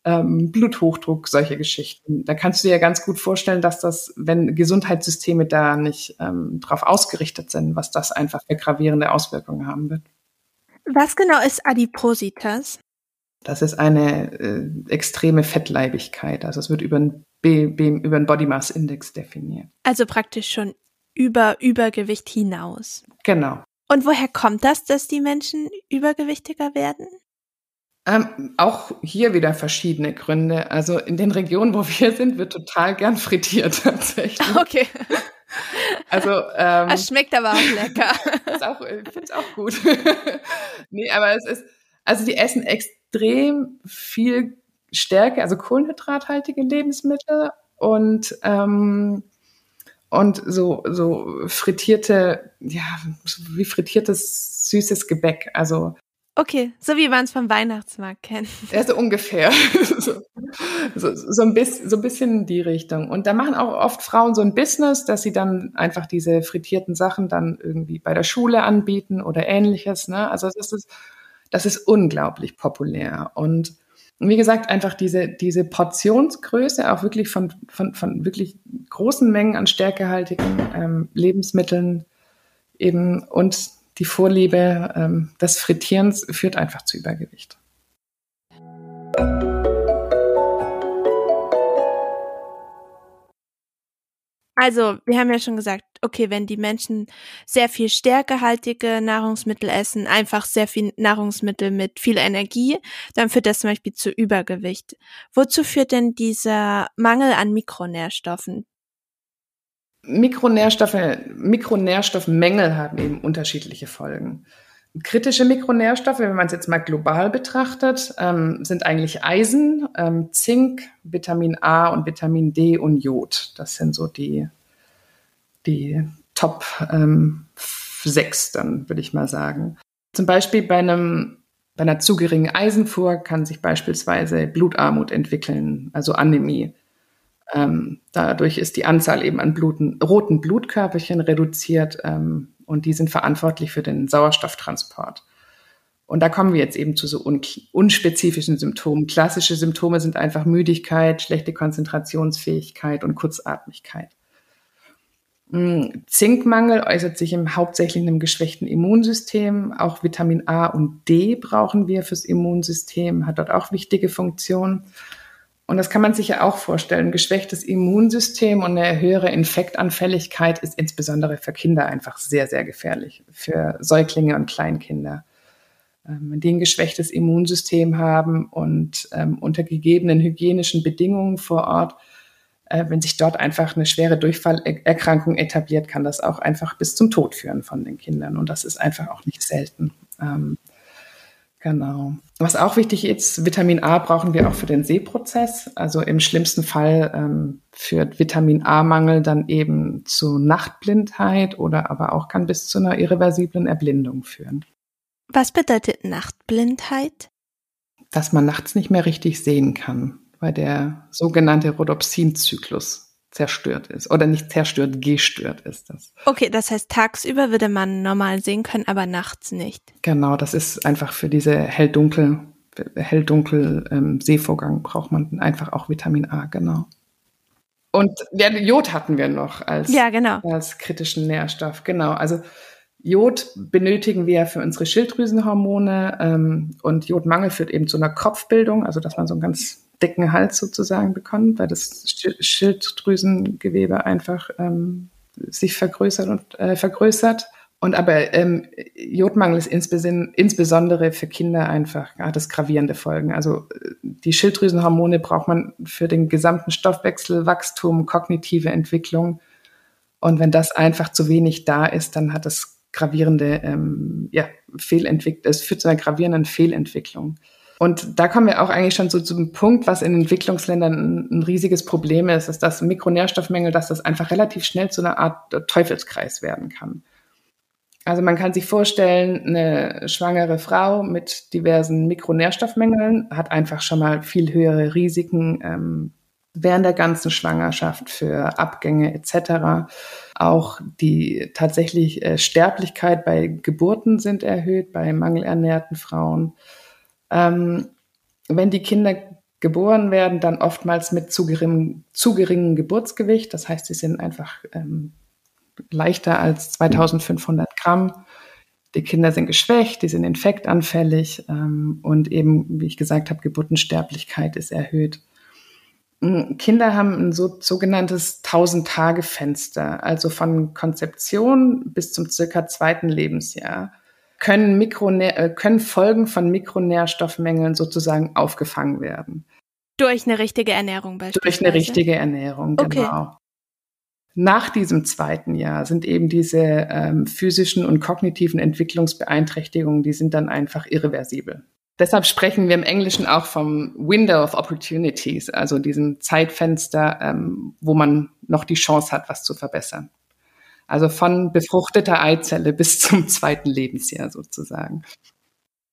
ähm, Bluthochdruck, solche Geschichten. Da kannst du dir ja ganz gut vorstellen, dass das, wenn Gesundheitssysteme da nicht ähm, drauf ausgerichtet sind, was das einfach für gravierende Auswirkungen haben wird. Was genau ist Adipositas? Das ist eine äh, extreme Fettleibigkeit. Also es wird über einen, B, B, über einen Body Mass Index definiert. Also praktisch schon über Übergewicht hinaus. Genau. Und woher kommt das, dass die Menschen übergewichtiger werden? Ähm, auch hier wieder verschiedene Gründe. Also in den Regionen, wo wir sind, wird total gern frittiert [laughs] tatsächlich. Okay. Also ähm, es schmeckt aber auch lecker. [laughs] ist auch, ich finde es auch gut. [laughs] nee, aber es ist, also die essen extrem viel Stärke, also kohlenhydrathaltige Lebensmittel und ähm, und so so frittierte, ja, wie frittiertes süßes Gebäck. Also Okay, so wie man es vom Weihnachtsmarkt kennt. Ja, so ungefähr. [laughs] so, so, so, ein bisschen, so ein bisschen in die Richtung. Und da machen auch oft Frauen so ein Business, dass sie dann einfach diese frittierten Sachen dann irgendwie bei der Schule anbieten oder ähnliches. Ne? Also das ist, das ist unglaublich populär. Und wie gesagt, einfach diese, diese Portionsgröße auch wirklich von, von, von wirklich großen Mengen an stärkehaltigen ähm, Lebensmitteln eben und die Vorliebe ähm, des Frittierens führt einfach zu Übergewicht. Also, wir haben ja schon gesagt, okay, wenn die Menschen sehr viel stärkehaltige Nahrungsmittel essen, einfach sehr viel Nahrungsmittel mit viel Energie, dann führt das zum Beispiel zu Übergewicht. Wozu führt denn dieser Mangel an Mikronährstoffen? Mikronährstoffe, Mikronährstoffmängel haben eben unterschiedliche Folgen. Kritische Mikronährstoffe, wenn man es jetzt mal global betrachtet, ähm, sind eigentlich Eisen, ähm, Zink, Vitamin A und Vitamin D und Jod. Das sind so die, die Top ähm, sechs, dann würde ich mal sagen. Zum Beispiel bei einem bei einer zu geringen Eisenfuhr kann sich beispielsweise Blutarmut entwickeln, also Anämie. Ähm, dadurch ist die Anzahl eben an Bluten, roten Blutkörperchen reduziert ähm, und die sind verantwortlich für den Sauerstofftransport. Und da kommen wir jetzt eben zu so un unspezifischen Symptomen. Klassische Symptome sind einfach Müdigkeit, schlechte Konzentrationsfähigkeit und Kurzatmigkeit. Hm, Zinkmangel äußert sich im hauptsächlich in einem geschwächten Immunsystem. Auch Vitamin A und D brauchen wir fürs Immunsystem, hat dort auch wichtige Funktionen. Und das kann man sich ja auch vorstellen. Ein geschwächtes Immunsystem und eine höhere Infektanfälligkeit ist insbesondere für Kinder einfach sehr, sehr gefährlich. Für Säuglinge und Kleinkinder. Ähm, die ein geschwächtes Immunsystem haben und ähm, unter gegebenen hygienischen Bedingungen vor Ort, äh, wenn sich dort einfach eine schwere Durchfallerkrankung etabliert, kann das auch einfach bis zum Tod führen von den Kindern. Und das ist einfach auch nicht selten. Ähm, Genau. Was auch wichtig ist, Vitamin A brauchen wir auch für den Sehprozess. Also im schlimmsten Fall ähm, führt Vitamin A-Mangel dann eben zu Nachtblindheit oder aber auch kann bis zu einer irreversiblen Erblindung führen. Was bedeutet Nachtblindheit? Dass man nachts nicht mehr richtig sehen kann, weil der sogenannte Rhodopsinzyklus zerstört ist. Oder nicht zerstört, gestört ist das. Okay, das heißt, tagsüber würde man normal sehen können, aber nachts nicht. Genau, das ist einfach für diese hell-dunkel, hell-dunkel ähm, Sehvorgang braucht man einfach auch Vitamin A, genau. Und ja, Jod hatten wir noch als, ja, genau. als kritischen Nährstoff, genau. Also Jod benötigen wir für unsere Schilddrüsenhormone ähm, und Jodmangel führt eben zu einer Kopfbildung, also dass man so ein ganz dicken Hals sozusagen bekommen, weil das Schilddrüsengewebe einfach ähm, sich vergrößert und äh, vergrößert. Und aber ähm, Jodmangel ist insbesondere für Kinder einfach, hat es gravierende Folgen. Also äh, die Schilddrüsenhormone braucht man für den gesamten Stoffwechsel, Wachstum, kognitive Entwicklung. Und wenn das einfach zu wenig da ist, dann hat es gravierende ähm, ja, Fehlentwicklung, es führt zu einer gravierenden Fehlentwicklung. Und da kommen wir auch eigentlich schon so zum Punkt, was in Entwicklungsländern ein, riesiges Problem ist, ist das Mikronährstoffmängel, dass das einfach relativ schnell zu einer Art Teufelskreis werden kann. Also man kann sich vorstellen, eine schwangere Frau mit diversen Mikronährstoffmängeln hat einfach schon mal viel höhere Risiken ähm, während der ganzen Schwangerschaft für Abgänge etc. Auch die tatsächlich äh, Sterblichkeit bei Geburten sind erhöht bei mangelernährten Frauen. Ähm, wenn die Kinder geboren werden, dann oftmals mit zu geringem, zu geringem Geburtsgewicht. Das heißt, sie sind einfach ähm, leichter als 2500 Gramm. Die Kinder sind geschwächt, die sind infektanfällig ähm, und eben, wie ich gesagt habe, Geburtensterblichkeit ist erhöht. Mm, Kinder haben ein so, sogenanntes 1000-Tage-Fenster, also von Konzeption bis zum circa zweiten Lebensjahr können, Mikronä äh, können Folgen von Mikronährstoffmängeln sozusagen aufgefangen werden. Durch eine richtige Ernährung beispielsweise? Durch eine richtige Ernährung, genau. Okay. Nach diesem zweiten Jahr sind eben diese ähm, physischen und kognitiven Entwicklungsbeeinträchtigungen, die sind dann einfach irreversibel. Deshalb sprechen wir im Englischen auch vom Window of Opportunities, also diesem Zeitfenster, ähm, wo man noch die Chance hat, was zu verbessern. Also von befruchteter Eizelle bis [laughs] zum zweiten Lebensjahr sozusagen.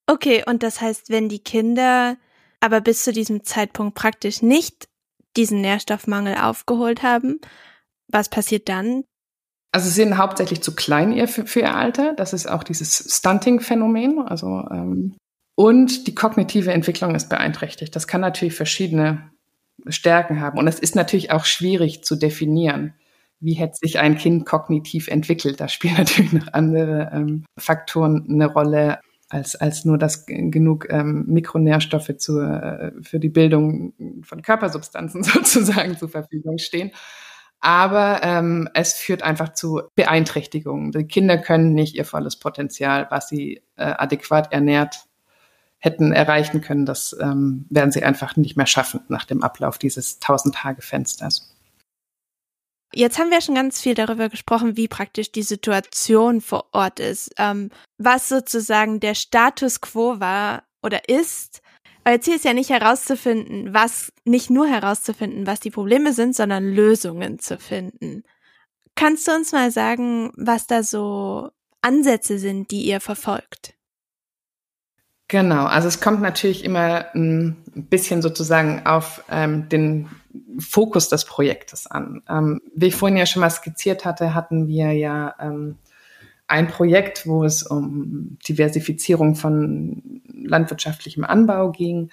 Okay, und das heißt, wenn die Kinder aber bis zu diesem Zeitpunkt praktisch nicht diesen Nährstoffmangel aufgeholt haben, was passiert dann? Also sie sind hauptsächlich zu klein für, für ihr Alter. Das ist auch dieses Stunting-Phänomen. Also ähm, und die kognitive Entwicklung ist beeinträchtigt. Das kann natürlich verschiedene Stärken haben. Und es ist natürlich auch schwierig zu definieren wie hätte sich ein Kind kognitiv entwickelt. Da spielen [laughs] natürlich noch andere ähm, Faktoren eine Rolle als, als nur, dass genug ähm, Mikronährstoffe zu, äh, für die Bildung von Körpersubstanzen [laughs] sozusagen zur Verfügung stehen. Aber ähm, es führt einfach zu Beeinträchtigungen. Die Kinder können nicht ihr volles Potenzial, was sie äh, adäquat ernährt hätten erreichen können. Das ähm, werden sie einfach nicht mehr schaffen nach dem Ablauf dieses 1000-Tage-Fensters. Jetzt haben wir schon ganz viel darüber gesprochen, wie praktisch die Situation vor Ort ist, ähm, was sozusagen der Status quo war oder ist. Euer Ziel ist ja nicht herauszufinden, was, nicht nur herauszufinden, was die Probleme sind, sondern Lösungen zu finden. Kannst du uns mal sagen, was da so Ansätze sind, die ihr verfolgt? Genau, also es kommt natürlich immer ein bisschen sozusagen auf ähm, den Fokus des Projektes an. Ähm, wie ich vorhin ja schon mal skizziert hatte, hatten wir ja ähm, ein Projekt, wo es um Diversifizierung von landwirtschaftlichem Anbau ging.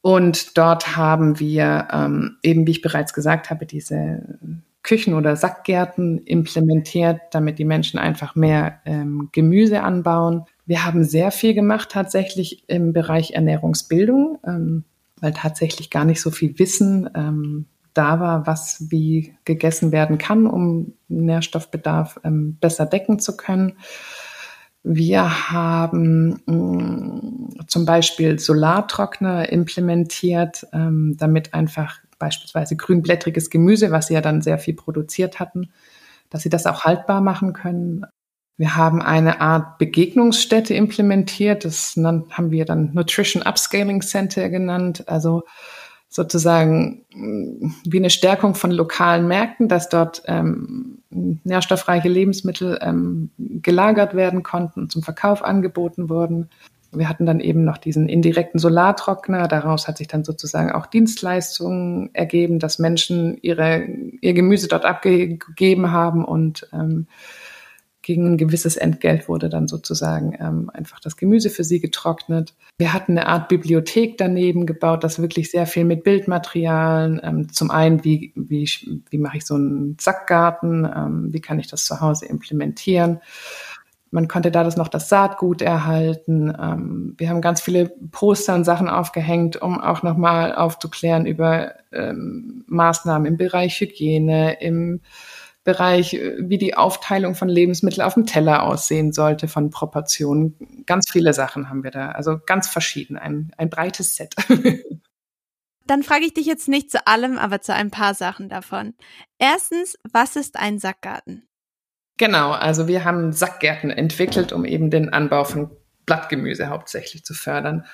Und dort haben wir ähm, eben, wie ich bereits gesagt habe, diese Küchen- oder Sackgärten implementiert, damit die Menschen einfach mehr ähm, Gemüse anbauen. Wir haben sehr viel gemacht tatsächlich im Bereich Ernährungsbildung, ähm, weil tatsächlich gar nicht so viel Wissen ähm, da war, was wie gegessen werden kann, um Nährstoffbedarf ähm, besser decken zu können. Wir haben mh, mm, zum Beispiel Solartrockner implementiert, ähm, damit einfach beispielsweise grünblättriges Gemüse, was sie ja dann sehr viel produziert hatten, dass sie das auch haltbar machen können. Wir haben eine Art Begegnungsstätte implementiert. Das haben wir dann Nutrition Upscaling Center genannt. Also sozusagen mm, wie eine Stärkung von lokalen Märkten, dass dort ähm, nährstoffreiche Lebensmittel ähm, gelagert werden konnten und zum Verkauf angeboten wurden. Wir hatten dann eben noch diesen indirekten Solartrockner. Daraus hat sich dann sozusagen auch Dienstleistungen ergeben, dass Menschen ihre, ihr Gemüse dort abgegeben haben und ähm, gegen ein gewisses Entgelt wurde dann sozusagen ähm, einfach das Gemüse für sie getrocknet. Wir hatten eine Art Bibliothek daneben gebaut, das wirklich sehr viel mit Bildmaterialien. Ähm, zum einen, wie, wie, wie mache ich so einen Sackgarten? Ähm, wie kann ich das zu Hause implementieren? Man konnte da das noch das Saatgut erhalten. Ähm, wir haben ganz viele Poster und Sachen aufgehängt, um auch nochmal aufzuklären über ähm, Maßnahmen im Bereich Hygiene, im Bereich, äh, wie die Aufteilung von Lebensmitteln auf dem Teller aussehen sollte, von Proportionen. Ganz viele Sachen haben wir da. Also ganz verschieden, ein, ein breites Set. [laughs] Dann frage ich dich jetzt nicht zu allem, aber zu ein paar Sachen davon. Erstens, was ist ein Sackgarten? Genau, also wir haben Sackgärten entwickelt, um eben den Anbau von Blattgemüse hauptsächlich zu fördern.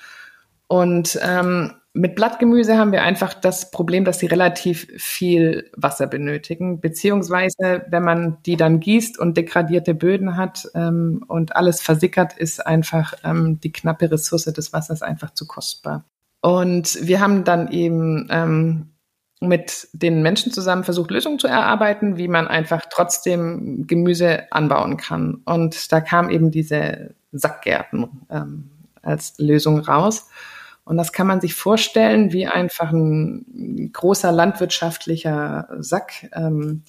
Und ähm, mit Blattgemüse haben wir einfach das Problem, dass sie relativ viel Wasser benötigen, beziehungsweise wenn man die dann gießt und degradierte Böden hat ähm, und alles versickert, ist einfach ähm, die knappe Ressource des Wassers einfach zu kostbar. Und wir haben dann eben ähm, mit den Menschen zusammen versucht, Lösungen zu erarbeiten, wie man einfach trotzdem Gemüse anbauen kann. Und da kam eben diese Sackgärten ähm, als Lösung raus. Und das kann man sich vorstellen wie einfach ein großer landwirtschaftlicher Sack. Ähm,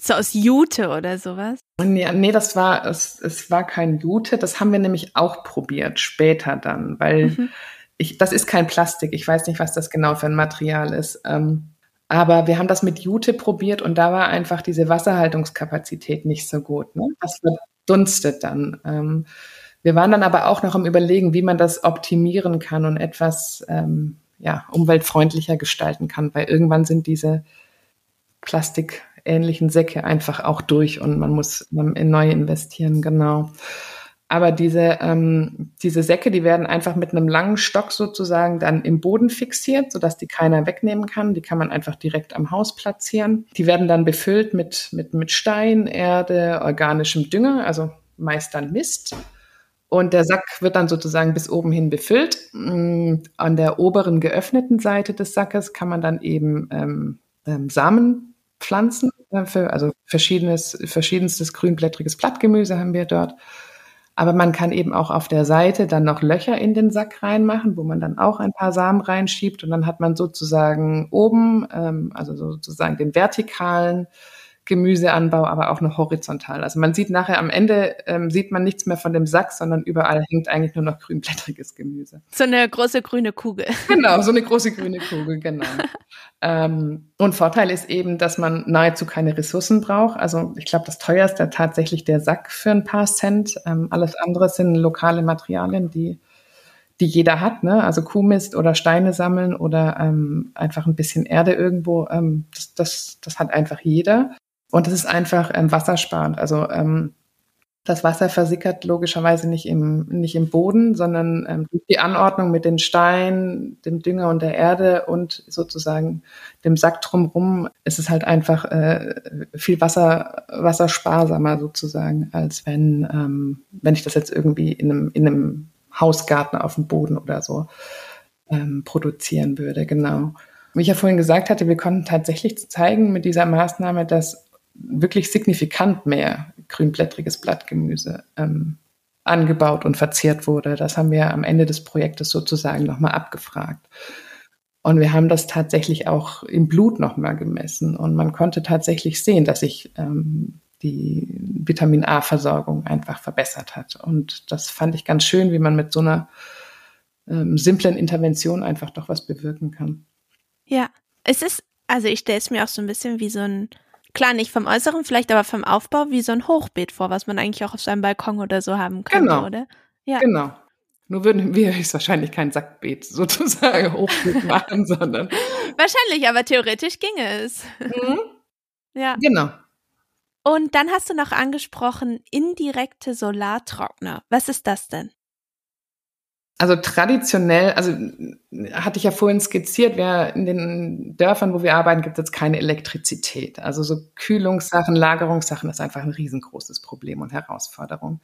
so aus Jute oder sowas? Nee, nee das war, es, es war kein Jute. Das haben wir nämlich auch probiert, später dann, weil mhm. ich, das ist kein Plastik. Ich weiß nicht, was das genau für ein Material ist. Ähm, aber wir haben das mit Jute probiert und da war einfach diese Wasserhaltungskapazität nicht so gut. Ne? Das verdunstet dann. Ähm, wir waren dann aber auch noch am Überlegen, wie man das optimieren kann und etwas ähm, ja, umweltfreundlicher gestalten kann, weil irgendwann sind diese plastikähnlichen Säcke einfach auch durch und man muss in neue investieren, genau. Aber diese, ähm, diese Säcke, die werden einfach mit einem langen Stock sozusagen dann im Boden fixiert, sodass die keiner wegnehmen kann. Die kann man einfach direkt am Haus platzieren. Die werden dann befüllt mit, mit, mit Stein, Erde, organischem Dünger, also meist dann Mist. Und der Sack wird dann sozusagen bis oben hin befüllt. Mm, an der oberen geöffneten Seite des Sackes kann man dann eben ähm, ähm, Samen pflanzen. Äh, für, also verschiedenes, verschiedenstes grünblättriges Blattgemüse haben wir dort. Aber man kann eben auch auf der Seite dann noch Löcher in den Sack reinmachen, wo man dann auch ein paar Samen reinschiebt. Und dann hat man sozusagen oben, ähm, also sozusagen den vertikalen Gemüseanbau, aber auch noch horizontal. Also man sieht nachher am Ende, ähm, sieht man nichts mehr von dem Sack, sondern überall hängt eigentlich nur noch grünblättriges Gemüse. So eine große grüne Kugel. Genau, so eine [laughs] große grüne Kugel, genau. ähm, und Vorteil ist eben, dass man nahezu keine Ressourcen braucht. Also ich glaube, das teuerste tatsächlich der Sack für ein paar Cent. Ähm, alles andere sind lokale Materialien, die die jeder hat, ne? Also Kuhmist oder Steine sammeln oder ähm, einfach ein bisschen Erde irgendwo. Ähm, das, das, das hat einfach jeder. Und es ist einfach ähm, wassersparend. Also ähm, das Wasser versickert logischerweise nicht im, nicht im Boden, sondern ähm, durch die Anordnung mit den Steinen, dem Dünger und der Erde und sozusagen dem Sack drumrum ist es halt einfach äh, viel Wasser, wassersparsamer sozusagen, als wenn, ähm, wenn ich das jetzt irgendwie in einem, in einem Hausgarten auf dem Boden oder so ähm, produzieren würde. Genau. Wie ich ja vorhin gesagt hatte, wir konnten tatsächlich zeigen mit dieser Maßnahme, dass wirklich signifikant mehr grünblättriges Blattgemüse ähm, angebaut und verzehrt wurde. Das haben wir am Ende des Projektes sozusagen nochmal abgefragt. Und wir haben das tatsächlich auch im Blut nochmal gemessen. Und man konnte tatsächlich sehen, dass sich ähm, die Vitamin A-Versorgung einfach verbessert hat. Und das fand ich ganz schön, wie man mit so einer ähm, simplen Intervention einfach doch was bewirken kann. Ja, es ist, also ich stelle es mir auch so ein bisschen wie so ein klar nicht vom Äußeren, vielleicht aber vom Aufbau wie so ein Hochbeet vor, was man eigentlich auch auf seinem Balkon oder so haben könnte, genau. oder? Ja. Genau. Nur würden wir [laughs] wahrscheinlich kein Sackbeet sozusagen [laughs] Hochbeet machen, sondern. Wahrscheinlich, aber theoretisch ginge es. Mhm. [laughs] Ja. Genau. Und dann hast du noch angesprochen, indirekte Solartrockner. Was ist das denn? Also traditionell, also hatte ich ja vorhin skizziert, wer in den Dörfern, wo wir arbeiten, gibt es jetzt keine Elektrizität. Also so Kühlungssachen, Lagerungssachen ist einfach ein riesengroßes Problem und Herausforderung.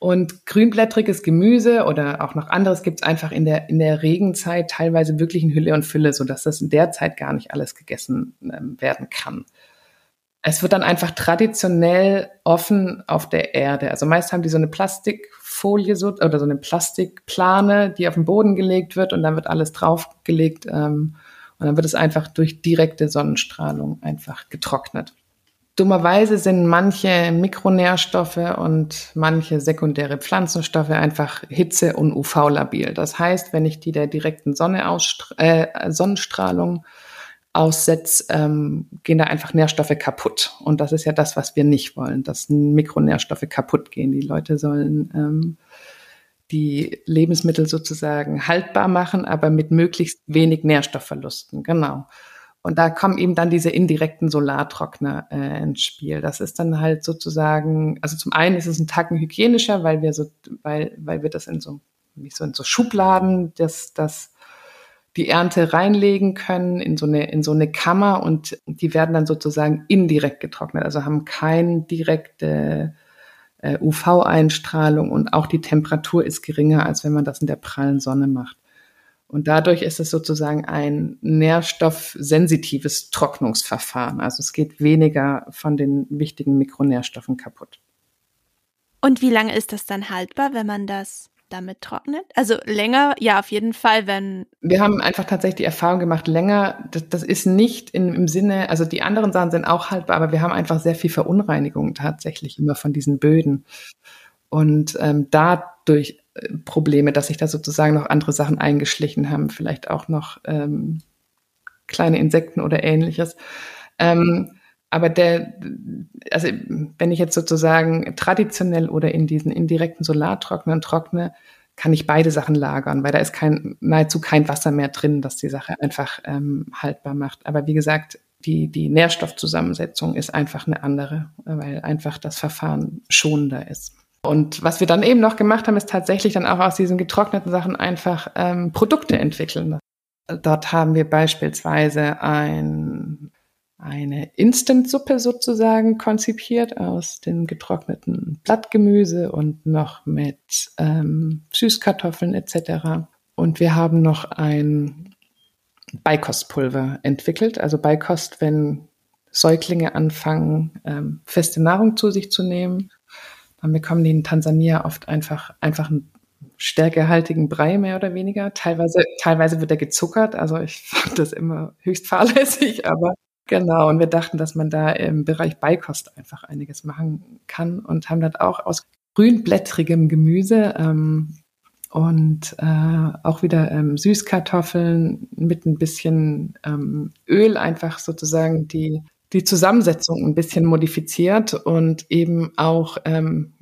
Und grünblättriges Gemüse oder auch noch anderes gibt es einfach in der, in der Regenzeit teilweise wirklich in Hülle und Fülle, sodass das in der Zeit gar nicht alles gegessen ähm, werden kann. Es wird dann einfach traditionell offen auf der Erde. Also meist haben die so eine Plastikfolie so, oder so eine Plastikplane, die auf den Boden gelegt wird und dann wird alles draufgelegt ähm, und dann wird es einfach durch direkte Sonnenstrahlung einfach getrocknet. Dummerweise sind manche Mikronährstoffe und manche sekundäre Pflanzenstoffe einfach hitze- und UV-labil. Das heißt, wenn ich die der direkten Sonne äh, Sonnenstrahlung aussetzt, ähm, gehen da einfach Nährstoffe kaputt. Und das ist ja das, was wir nicht wollen, dass Mikronährstoffe kaputt gehen. Die Leute sollen ähm, die Lebensmittel sozusagen haltbar machen, aber mit möglichst wenig Nährstoffverlusten. Genau. Und da kommen eben dann diese indirekten Solartrockner äh, ins Spiel. Das ist dann halt sozusagen, also zum einen ist es ein Tacken hygienischer, weil wir so, weil, weil wir das in so, wie so in so Schubladen, das, das die Ernte reinlegen können in so eine, in so eine Kammer und die werden dann sozusagen indirekt getrocknet, also haben keine direkte äh, UV-Einstrahlung und auch die Temperatur ist geringer, als wenn man das in der prallen Sonne macht. Und dadurch ist es sozusagen ein nährstoffsensitives Trocknungsverfahren. Also es geht weniger von den wichtigen Mikronährstoffen kaputt. Und wie lange ist das dann haltbar, wenn man das damit trocknet? Also länger, ja, auf jeden Fall, wenn. Wir haben einfach tatsächlich die Erfahrung gemacht, länger, das, das ist nicht in, im Sinne, also die anderen Sachen sind auch haltbar, aber wir haben einfach sehr viel Verunreinigung tatsächlich immer von diesen Böden. Und ähm, dadurch äh, Probleme, dass sich da sozusagen noch andere Sachen eingeschlichen haben, vielleicht auch noch ähm, kleine Insekten oder ähnliches. Ähm, aber der, also wenn ich jetzt sozusagen traditionell oder in diesen indirekten Solartrocknern trockne, kann ich beide Sachen lagern, weil da ist kein, nahezu kein Wasser mehr drin, das die Sache einfach ähm, haltbar macht. Aber wie gesagt, die, die Nährstoffzusammensetzung ist einfach eine andere, weil einfach das Verfahren schonender ist. Und was wir dann eben noch gemacht haben, ist tatsächlich dann auch aus diesen getrockneten Sachen einfach ähm, Produkte entwickeln. Dort haben wir beispielsweise ein eine Instant-Suppe sozusagen konzipiert aus dem getrockneten Blattgemüse und noch mit ähm, Süßkartoffeln etc. Und wir haben noch ein Beikostpulver entwickelt. Also Beikost, wenn Säuglinge anfangen, ähm, feste Nahrung zu sich zu nehmen, dann bekommen die in Tansania oft einfach, einfach einen stärkehaltigen Brei mehr oder weniger. Teilweise, teilweise wird er gezuckert. Also ich fand das immer höchst fahrlässig, aber Genau, und wir dachten, dass man da im Bereich Beikost einfach einiges machen kann und haben das auch aus grünblättrigem Gemüse ähm, und äh, auch wieder ähm, Süßkartoffeln mit ein bisschen ähm, Öl einfach sozusagen die, die Zusammensetzung ein bisschen modifiziert und eben auch ähm,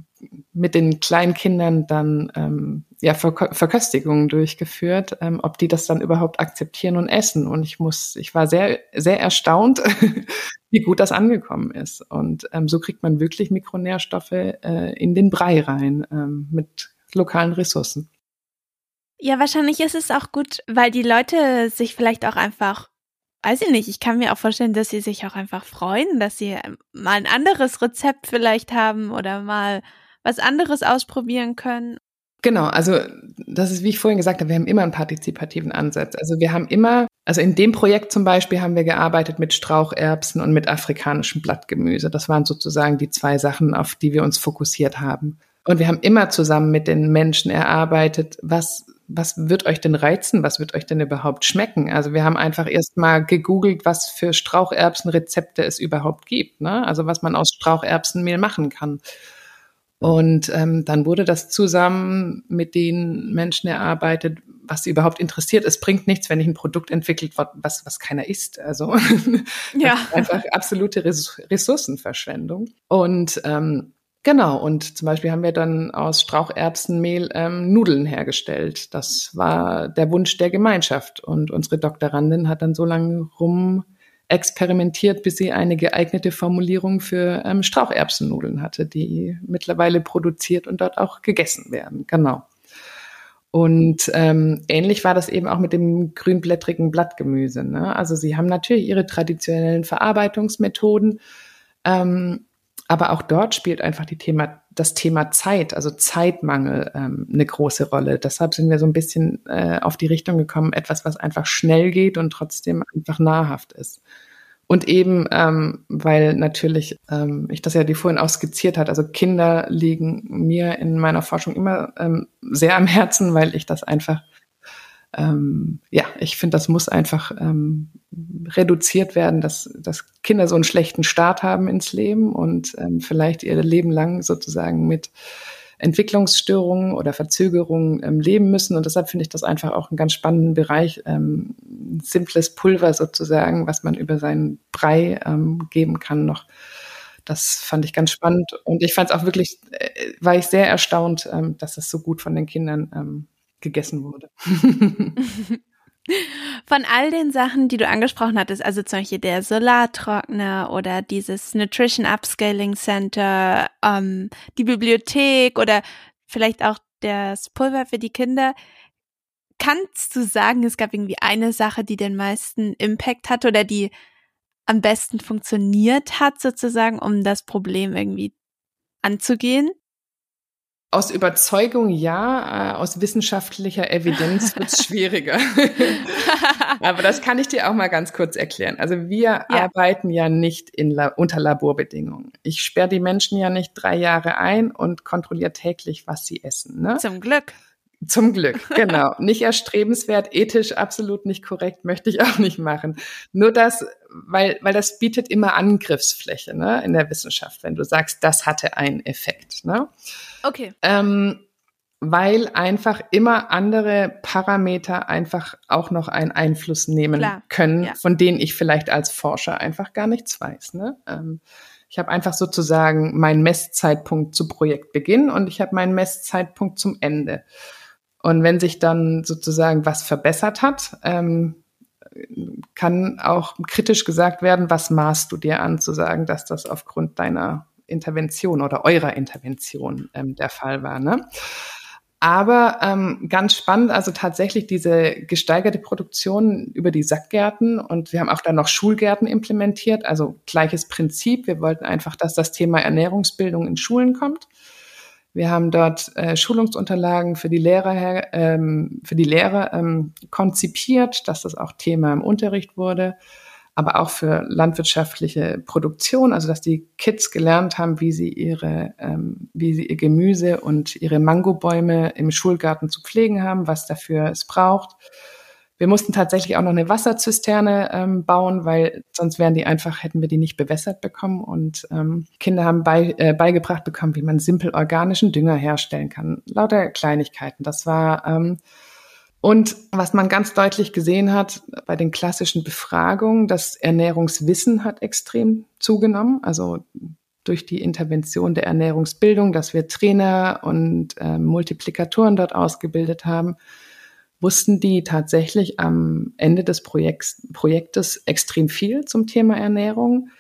mit den kleinen Kindern dann ähm, ja, Verk Verköstigungen durchgeführt, ähm, ob die das dann überhaupt akzeptieren und essen. Und ich muss, ich war sehr, sehr erstaunt, [laughs] wie gut das angekommen ist. Und ähm, so kriegt man wirklich Mikronährstoffe äh, in den Brei rein ähm, mit lokalen Ressourcen. Ja, wahrscheinlich ist es auch gut, weil die Leute sich vielleicht auch einfach, weiß ich nicht, ich kann mir auch vorstellen, dass sie sich auch einfach freuen, dass sie ähm, mal ein anderes Rezept vielleicht haben oder mal was anderes ausprobieren können. Genau, also das ist, wie ich vorhin gesagt habe, wir haben immer einen partizipativen Ansatz. Also wir haben immer, also in dem Projekt zum Beispiel haben wir gearbeitet mit Straucherbsen und mit afrikanischem Blattgemüse. Das waren sozusagen die zwei Sachen, auf die wir uns fokussiert haben. Und wir haben immer zusammen mit den Menschen erarbeitet, was, was wird euch denn reizen? Was wird euch denn überhaupt schmecken? Also wir haben einfach erst mal gegoogelt, was für Straucherbsenrezepte es überhaupt gibt. Ne? Also was man aus Straucherbsenmehl machen kann. Und ähm, dann wurde das zusammen mit den Menschen erarbeitet, was sie überhaupt interessiert. Es bringt nichts, wenn ich ein Produkt entwickelt, was, was keiner isst. Also [laughs] ja. einfach absolute Ressourcenverschwendung. Und ähm, genau, und zum Beispiel haben wir dann aus Straucherbsenmehl ähm, Nudeln hergestellt. Das war der Wunsch der Gemeinschaft. Und unsere Doktorandin hat dann so lange rum experimentiert, bis sie eine geeignete Formulierung für ähm, Straucherbsennudeln hatte, die mittlerweile produziert und dort auch gegessen werden. Genau. Und ähm, ähnlich war das eben auch mit dem grünblättrigen Blattgemüse. Ne? Also sie haben natürlich ihre traditionellen Verarbeitungsmethoden, ähm, aber auch dort spielt einfach die Thema, das Thema Zeit, also Zeitmangel, ähm, eine große Rolle. Deshalb sind wir so ein bisschen äh, auf die Richtung gekommen, etwas, was einfach schnell geht und trotzdem einfach nahrhaft ist. Und eben, ähm, weil natürlich, ähm, ich das ja die vorhin auch skizziert hat, also Kinder liegen mir in meiner Forschung immer ähm, sehr am Herzen, weil ich das einfach, ähm, ja, ich finde, das muss einfach ähm, reduziert werden, dass, dass Kinder so einen schlechten Start haben ins Leben und ähm, vielleicht ihr Leben lang sozusagen mit Entwicklungsstörungen oder Verzögerungen ähm, leben müssen. Und deshalb finde ich das einfach auch einen ganz spannenden Bereich, ähm, simples Pulver sozusagen, was man über seinen Brei ähm, geben kann noch. Das fand ich ganz spannend. Und ich fand es auch wirklich, äh, war ich sehr erstaunt, ähm, dass das so gut von den Kindern ähm, gegessen wurde. [laughs] Von all den Sachen, die du angesprochen hattest, also zum Beispiel der Solartrockner oder dieses Nutrition Upscaling Center, ähm, die Bibliothek oder vielleicht auch das Pulver für die Kinder, kannst du sagen, es gab irgendwie eine Sache, die den meisten Impact hatte oder die am besten funktioniert hat, sozusagen, um das Problem irgendwie anzugehen? Aus Überzeugung ja, äh, aus wissenschaftlicher Evidenz [laughs] wird es schwieriger. [laughs] Aber das kann ich dir auch mal ganz kurz erklären. Also wir ja. arbeiten ja nicht in La unter Laborbedingungen. Ich sperre die Menschen ja nicht drei Jahre ein und kontrolliere täglich, was sie essen. Ne? Zum Glück. Zum Glück, [laughs] genau. Nicht erstrebenswert, ethisch absolut nicht korrekt, möchte ich auch nicht machen. Nur das, weil, weil das bietet immer Angriffsfläche ne, in der Wissenschaft, wenn du sagst, das hatte einen Effekt. Ne? Okay. Ähm, weil einfach immer andere Parameter einfach auch noch einen Einfluss nehmen Klar. können, ja. von denen ich vielleicht als Forscher einfach gar nichts weiß. Ne? Ähm, ich habe einfach sozusagen meinen Messzeitpunkt zu Projektbeginn und ich habe meinen Messzeitpunkt zum Ende. Und wenn sich dann sozusagen was verbessert hat, ähm, kann auch kritisch gesagt werden, was maßt du dir an, zu sagen, dass das aufgrund deiner Intervention oder eurer Intervention ähm, der Fall war. Ne? Aber ähm, ganz spannend, also tatsächlich diese gesteigerte Produktion über die Sackgärten und wir haben auch dann noch Schulgärten implementiert, also gleiches Prinzip. Wir wollten einfach, dass das Thema Ernährungsbildung in Schulen kommt. Wir haben dort äh, Schulungsunterlagen für die Lehrer, ähm, für die Lehrer ähm, konzipiert, dass das auch Thema im Unterricht wurde aber auch für landwirtschaftliche Produktion, also dass die Kids gelernt haben, wie sie ihre, ähm, wie sie ihr Gemüse und ihre Mangobäume im Schulgarten zu pflegen haben, was dafür es braucht. Wir mussten tatsächlich auch noch eine Wasserzisterne ähm, bauen, weil sonst wären die einfach, hätten wir die nicht bewässert bekommen. Und ähm, Kinder haben bei, äh, beigebracht bekommen, wie man simpel organischen Dünger herstellen kann. Lauter Kleinigkeiten. Das war ähm, und was man ganz deutlich gesehen hat bei den klassischen Befragungen, das Ernährungswissen hat extrem zugenommen. Also durch die Intervention der Ernährungsbildung, dass wir Trainer und äh, Multiplikatoren dort ausgebildet haben, wussten die tatsächlich am Ende des Projekts, Projektes extrem viel zum Thema Ernährung.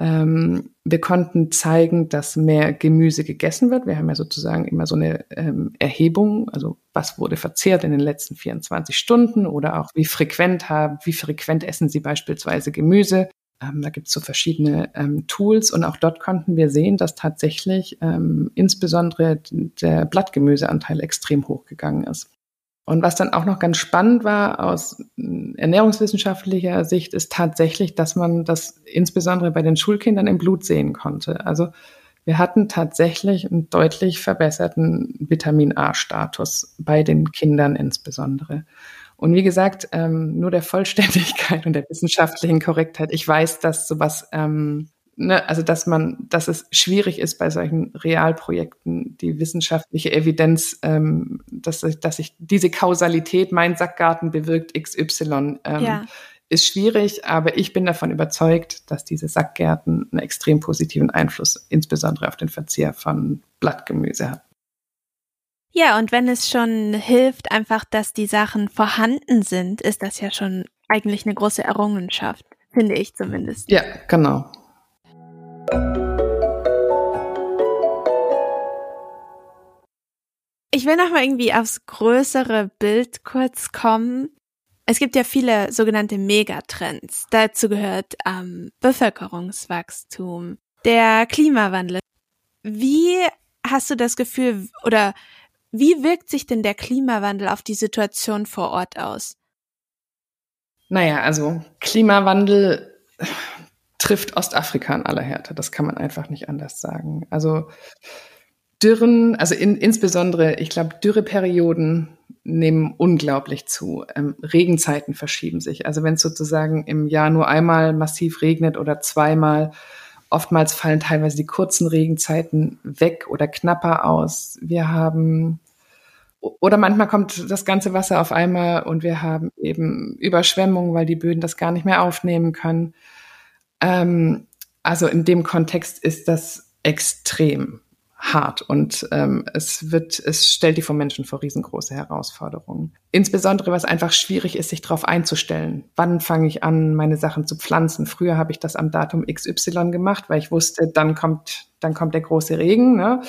Ähm, wir konnten zeigen, dass mehr Gemüse gegessen wird. Wir haben ja sozusagen immer so eine ähm, Erhebung, also was wurde verzehrt in den letzten 24 Stunden oder auch wie frequent haben, wie frequent essen Sie beispielsweise Gemüse. Ähm, da gibt es so verschiedene ähm, Tools und auch dort konnten wir sehen, dass tatsächlich ähm, insbesondere der Blattgemüseanteil extrem hochgegangen ist. Und was dann auch noch ganz spannend war aus ernährungswissenschaftlicher Sicht, ist tatsächlich, dass man das insbesondere bei den Schulkindern im Blut sehen konnte. Also wir hatten tatsächlich einen deutlich verbesserten Vitamin A-Status bei den Kindern insbesondere. Und wie gesagt, ähm, nur der Vollständigkeit [laughs] und der wissenschaftlichen Korrektheit. Ich weiß, dass sowas ähm, ne, also dass man, dass es schwierig ist bei solchen Realprojekten, die wissenschaftliche Evidenz, ähm, dass, dass ich diese Kausalität, mein Sackgarten bewirkt XY, ähm, ja. ist schwierig, aber ich bin davon überzeugt, dass diese Sackgärten einen extrem positiven Einfluss, insbesondere auf den Verzehr von Blattgemüse haben. Ja, und wenn es schon hilft, einfach, dass die Sachen vorhanden sind, ist das ja schon eigentlich eine große Errungenschaft, finde ich zumindest. Ja, genau. Ich will noch mal irgendwie aufs größere Bild kurz kommen. Es gibt ja viele sogenannte Megatrends. Dazu gehört ähm, Bevölkerungswachstum, der Klimawandel. Wie hast du das Gefühl oder wie wirkt sich denn der Klimawandel auf die Situation vor Ort aus? Naja, also Klimawandel trifft Ostafrika in aller Härte. Das kann man einfach nicht anders sagen. Also Dürren, also in, insbesondere, ich glaube, Dürreperioden nehmen unglaublich zu. Ähm, Regenzeiten verschieben sich. Also wenn es sozusagen im Jahr nur einmal massiv regnet oder zweimal, oftmals fallen teilweise die kurzen Regenzeiten weg oder knapper aus. Wir haben oder manchmal kommt das ganze Wasser auf einmal und wir haben eben Überschwemmungen, weil die Böden das gar nicht mehr aufnehmen können. Ähm, also in dem Kontext ist das extrem hart und ähm, es wird, es stellt die vom Menschen vor riesengroße Herausforderungen. Insbesondere, was einfach schwierig ist, sich darauf einzustellen. Wann fange ich an, meine Sachen zu pflanzen? Früher habe ich das am Datum XY gemacht, weil ich wusste, dann kommt, dann kommt der große Regen. Ne?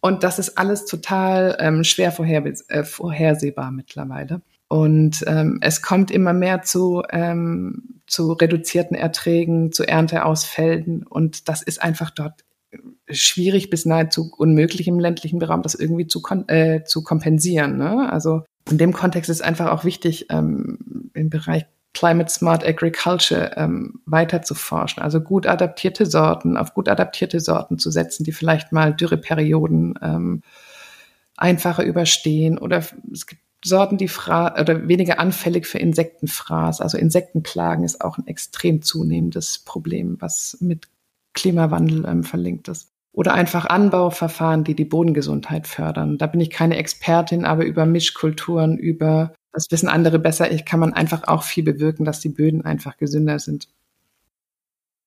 Und das ist alles total ähm, schwer vorher, äh, vorhersehbar mittlerweile. Und ähm, es kommt immer mehr zu, ähm, zu reduzierten Erträgen, zu Ernteausfällen. Und das ist einfach dort schwierig bis nahezu unmöglich im ländlichen Raum, das irgendwie zu, äh, zu kompensieren. Ne? Also in dem Kontext ist einfach auch wichtig, ähm, im Bereich Climate Smart Agriculture ähm, weiter zu forschen. Also gut adaptierte Sorten, auf gut adaptierte Sorten zu setzen, die vielleicht mal Dürreperioden ähm, einfacher überstehen oder es gibt Sorten, die fra oder weniger anfällig für Insektenfraß. Also Insektenplagen ist auch ein extrem zunehmendes Problem, was mit Klimawandel ähm, verlinkt ist. Oder einfach Anbauverfahren, die die Bodengesundheit fördern. Da bin ich keine Expertin, aber über Mischkulturen, über, das wissen andere besser, ich kann man einfach auch viel bewirken, dass die Böden einfach gesünder sind.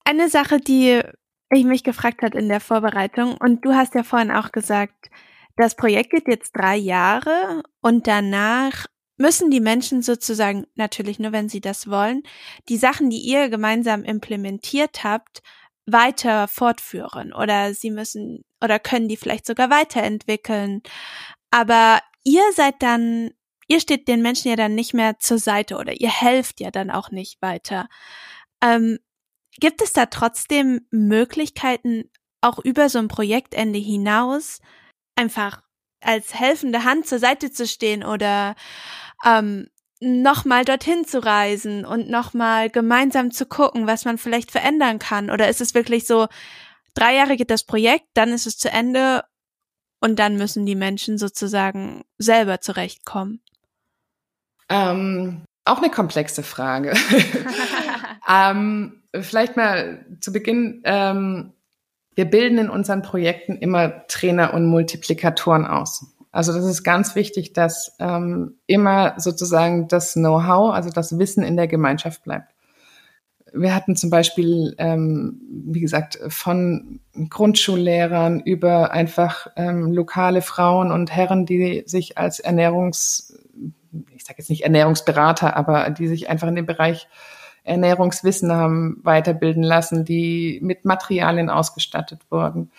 Eine Sache, die ich mich gefragt hat in der Vorbereitung, und du hast ja vorhin auch gesagt, das Projekt geht jetzt drei Jahre und danach müssen die Menschen sozusagen, natürlich nur wenn sie das wollen, die Sachen, die ihr gemeinsam implementiert habt, weiter fortführen oder sie müssen oder können die vielleicht sogar weiterentwickeln. Aber ihr seid dann, ihr steht den Menschen ja dann nicht mehr zur Seite oder ihr helft ja dann auch nicht weiter. Ähm, gibt es da trotzdem Möglichkeiten, auch über so ein Projektende hinaus einfach als helfende Hand zur Seite zu stehen oder ähm, nochmal dorthin zu reisen und nochmal gemeinsam zu gucken, was man vielleicht verändern kann? Oder ist es wirklich so, drei Jahre geht das Projekt, dann ist es zu Ende und dann müssen die Menschen sozusagen selber zurechtkommen? Ähm, auch eine komplexe Frage. [laughs] [laughs] ähm, vielleicht mal zu Beginn. Ähm, wir bilden in unseren Projekten immer Trainer und Multiplikatoren aus. Also das ist ganz wichtig, dass ähm, immer sozusagen das Know-how, also das Wissen in der Gemeinschaft bleibt. Wir hatten zum Beispiel, ähm, wie gesagt, von Grundschullehrern über einfach ähm, lokale Frauen und Herren, die sich als Ernährungs, ich sage jetzt nicht Ernährungsberater, aber die sich einfach in dem Bereich Ernährungswissen haben weiterbilden lassen, die mit Materialien ausgestattet wurden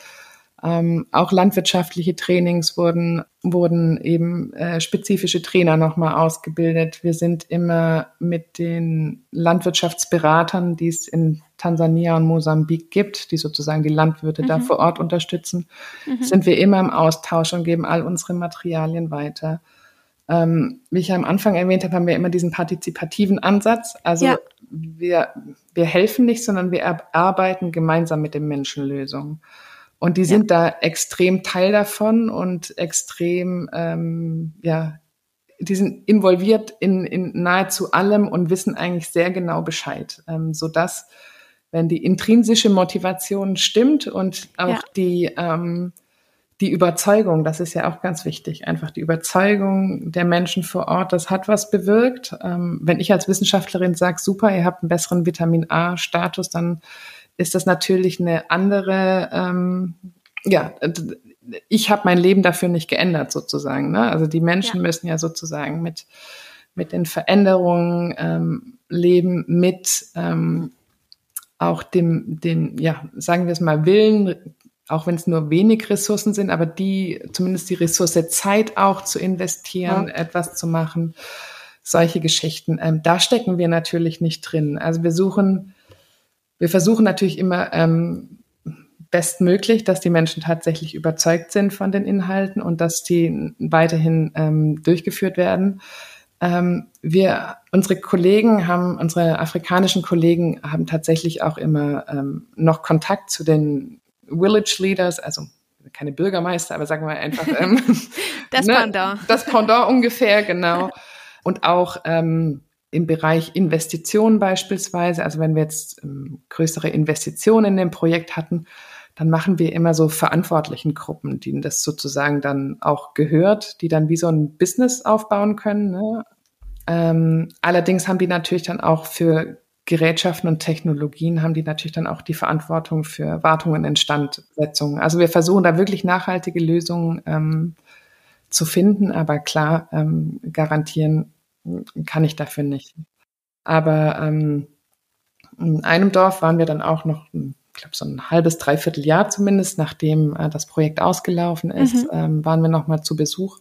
ähm, auch landwirtschaftliche Trainings wurden, wurden eben äh, spezifische Trainer nochmal ausgebildet. Wir sind immer mit den Landwirtschaftsberatern, die es in Tansania und Mosambik gibt, die sozusagen die Landwirte mhm. da vor Ort unterstützen, mhm. sind wir immer im Austausch und geben all unsere Materialien weiter. Ähm, wie ich am Anfang erwähnt habe, haben wir immer diesen partizipativen Ansatz. Also ja. wir, wir helfen nicht, sondern wir erarbeiten gemeinsam mit den Menschen Lösungen. Und die sind ja. da extrem Teil davon und extrem, ähm, ja, die sind involviert in, in nahezu allem und wissen eigentlich sehr genau Bescheid, ähm, so dass wenn die intrinsische Motivation stimmt und auch ja. die ähm, die Überzeugung, das ist ja auch ganz wichtig, einfach die Überzeugung der Menschen vor Ort, das hat was bewirkt. Ähm, wenn ich als Wissenschaftlerin sage, super, ihr habt einen besseren Vitamin A-Status, dann ist das natürlich eine andere, ähm, ja, ich habe mein Leben dafür nicht geändert sozusagen. Ne? Also die Menschen ja. müssen ja sozusagen mit, mit den Veränderungen ähm, leben, mit ähm, auch dem, den, ja, sagen wir es mal, Willen, auch wenn es nur wenig Ressourcen sind, aber die, zumindest die Ressource Zeit auch zu investieren, ja. etwas zu machen, solche Geschichten. Ähm, da stecken wir natürlich nicht drin. Also wir suchen wir versuchen natürlich immer ähm, bestmöglich, dass die Menschen tatsächlich überzeugt sind von den Inhalten und dass die weiterhin ähm, durchgeführt werden. Ähm, wir, unsere Kollegen haben, unsere afrikanischen Kollegen haben tatsächlich auch immer ähm, noch Kontakt zu den Village Leaders, also keine Bürgermeister, aber sagen wir einfach ähm, [laughs] das ne, Pendant. Das Pendant ungefähr, genau. Und auch ähm, im Bereich Investitionen beispielsweise, also wenn wir jetzt ähm, größere Investitionen in dem Projekt hatten, dann machen wir immer so verantwortlichen Gruppen, denen das sozusagen dann auch gehört, die dann wie so ein Business aufbauen können. Ne? Ähm, allerdings haben die natürlich dann auch für Gerätschaften und Technologien haben die natürlich dann auch die Verantwortung für Wartung und Instandsetzung. Also wir versuchen da wirklich nachhaltige Lösungen ähm, zu finden, aber klar ähm, garantieren kann ich dafür nicht. Aber ähm, in einem Dorf waren wir dann auch noch, ich glaube, so ein halbes, dreiviertel Jahr zumindest, nachdem äh, das Projekt ausgelaufen ist, mhm. ähm, waren wir noch mal zu Besuch.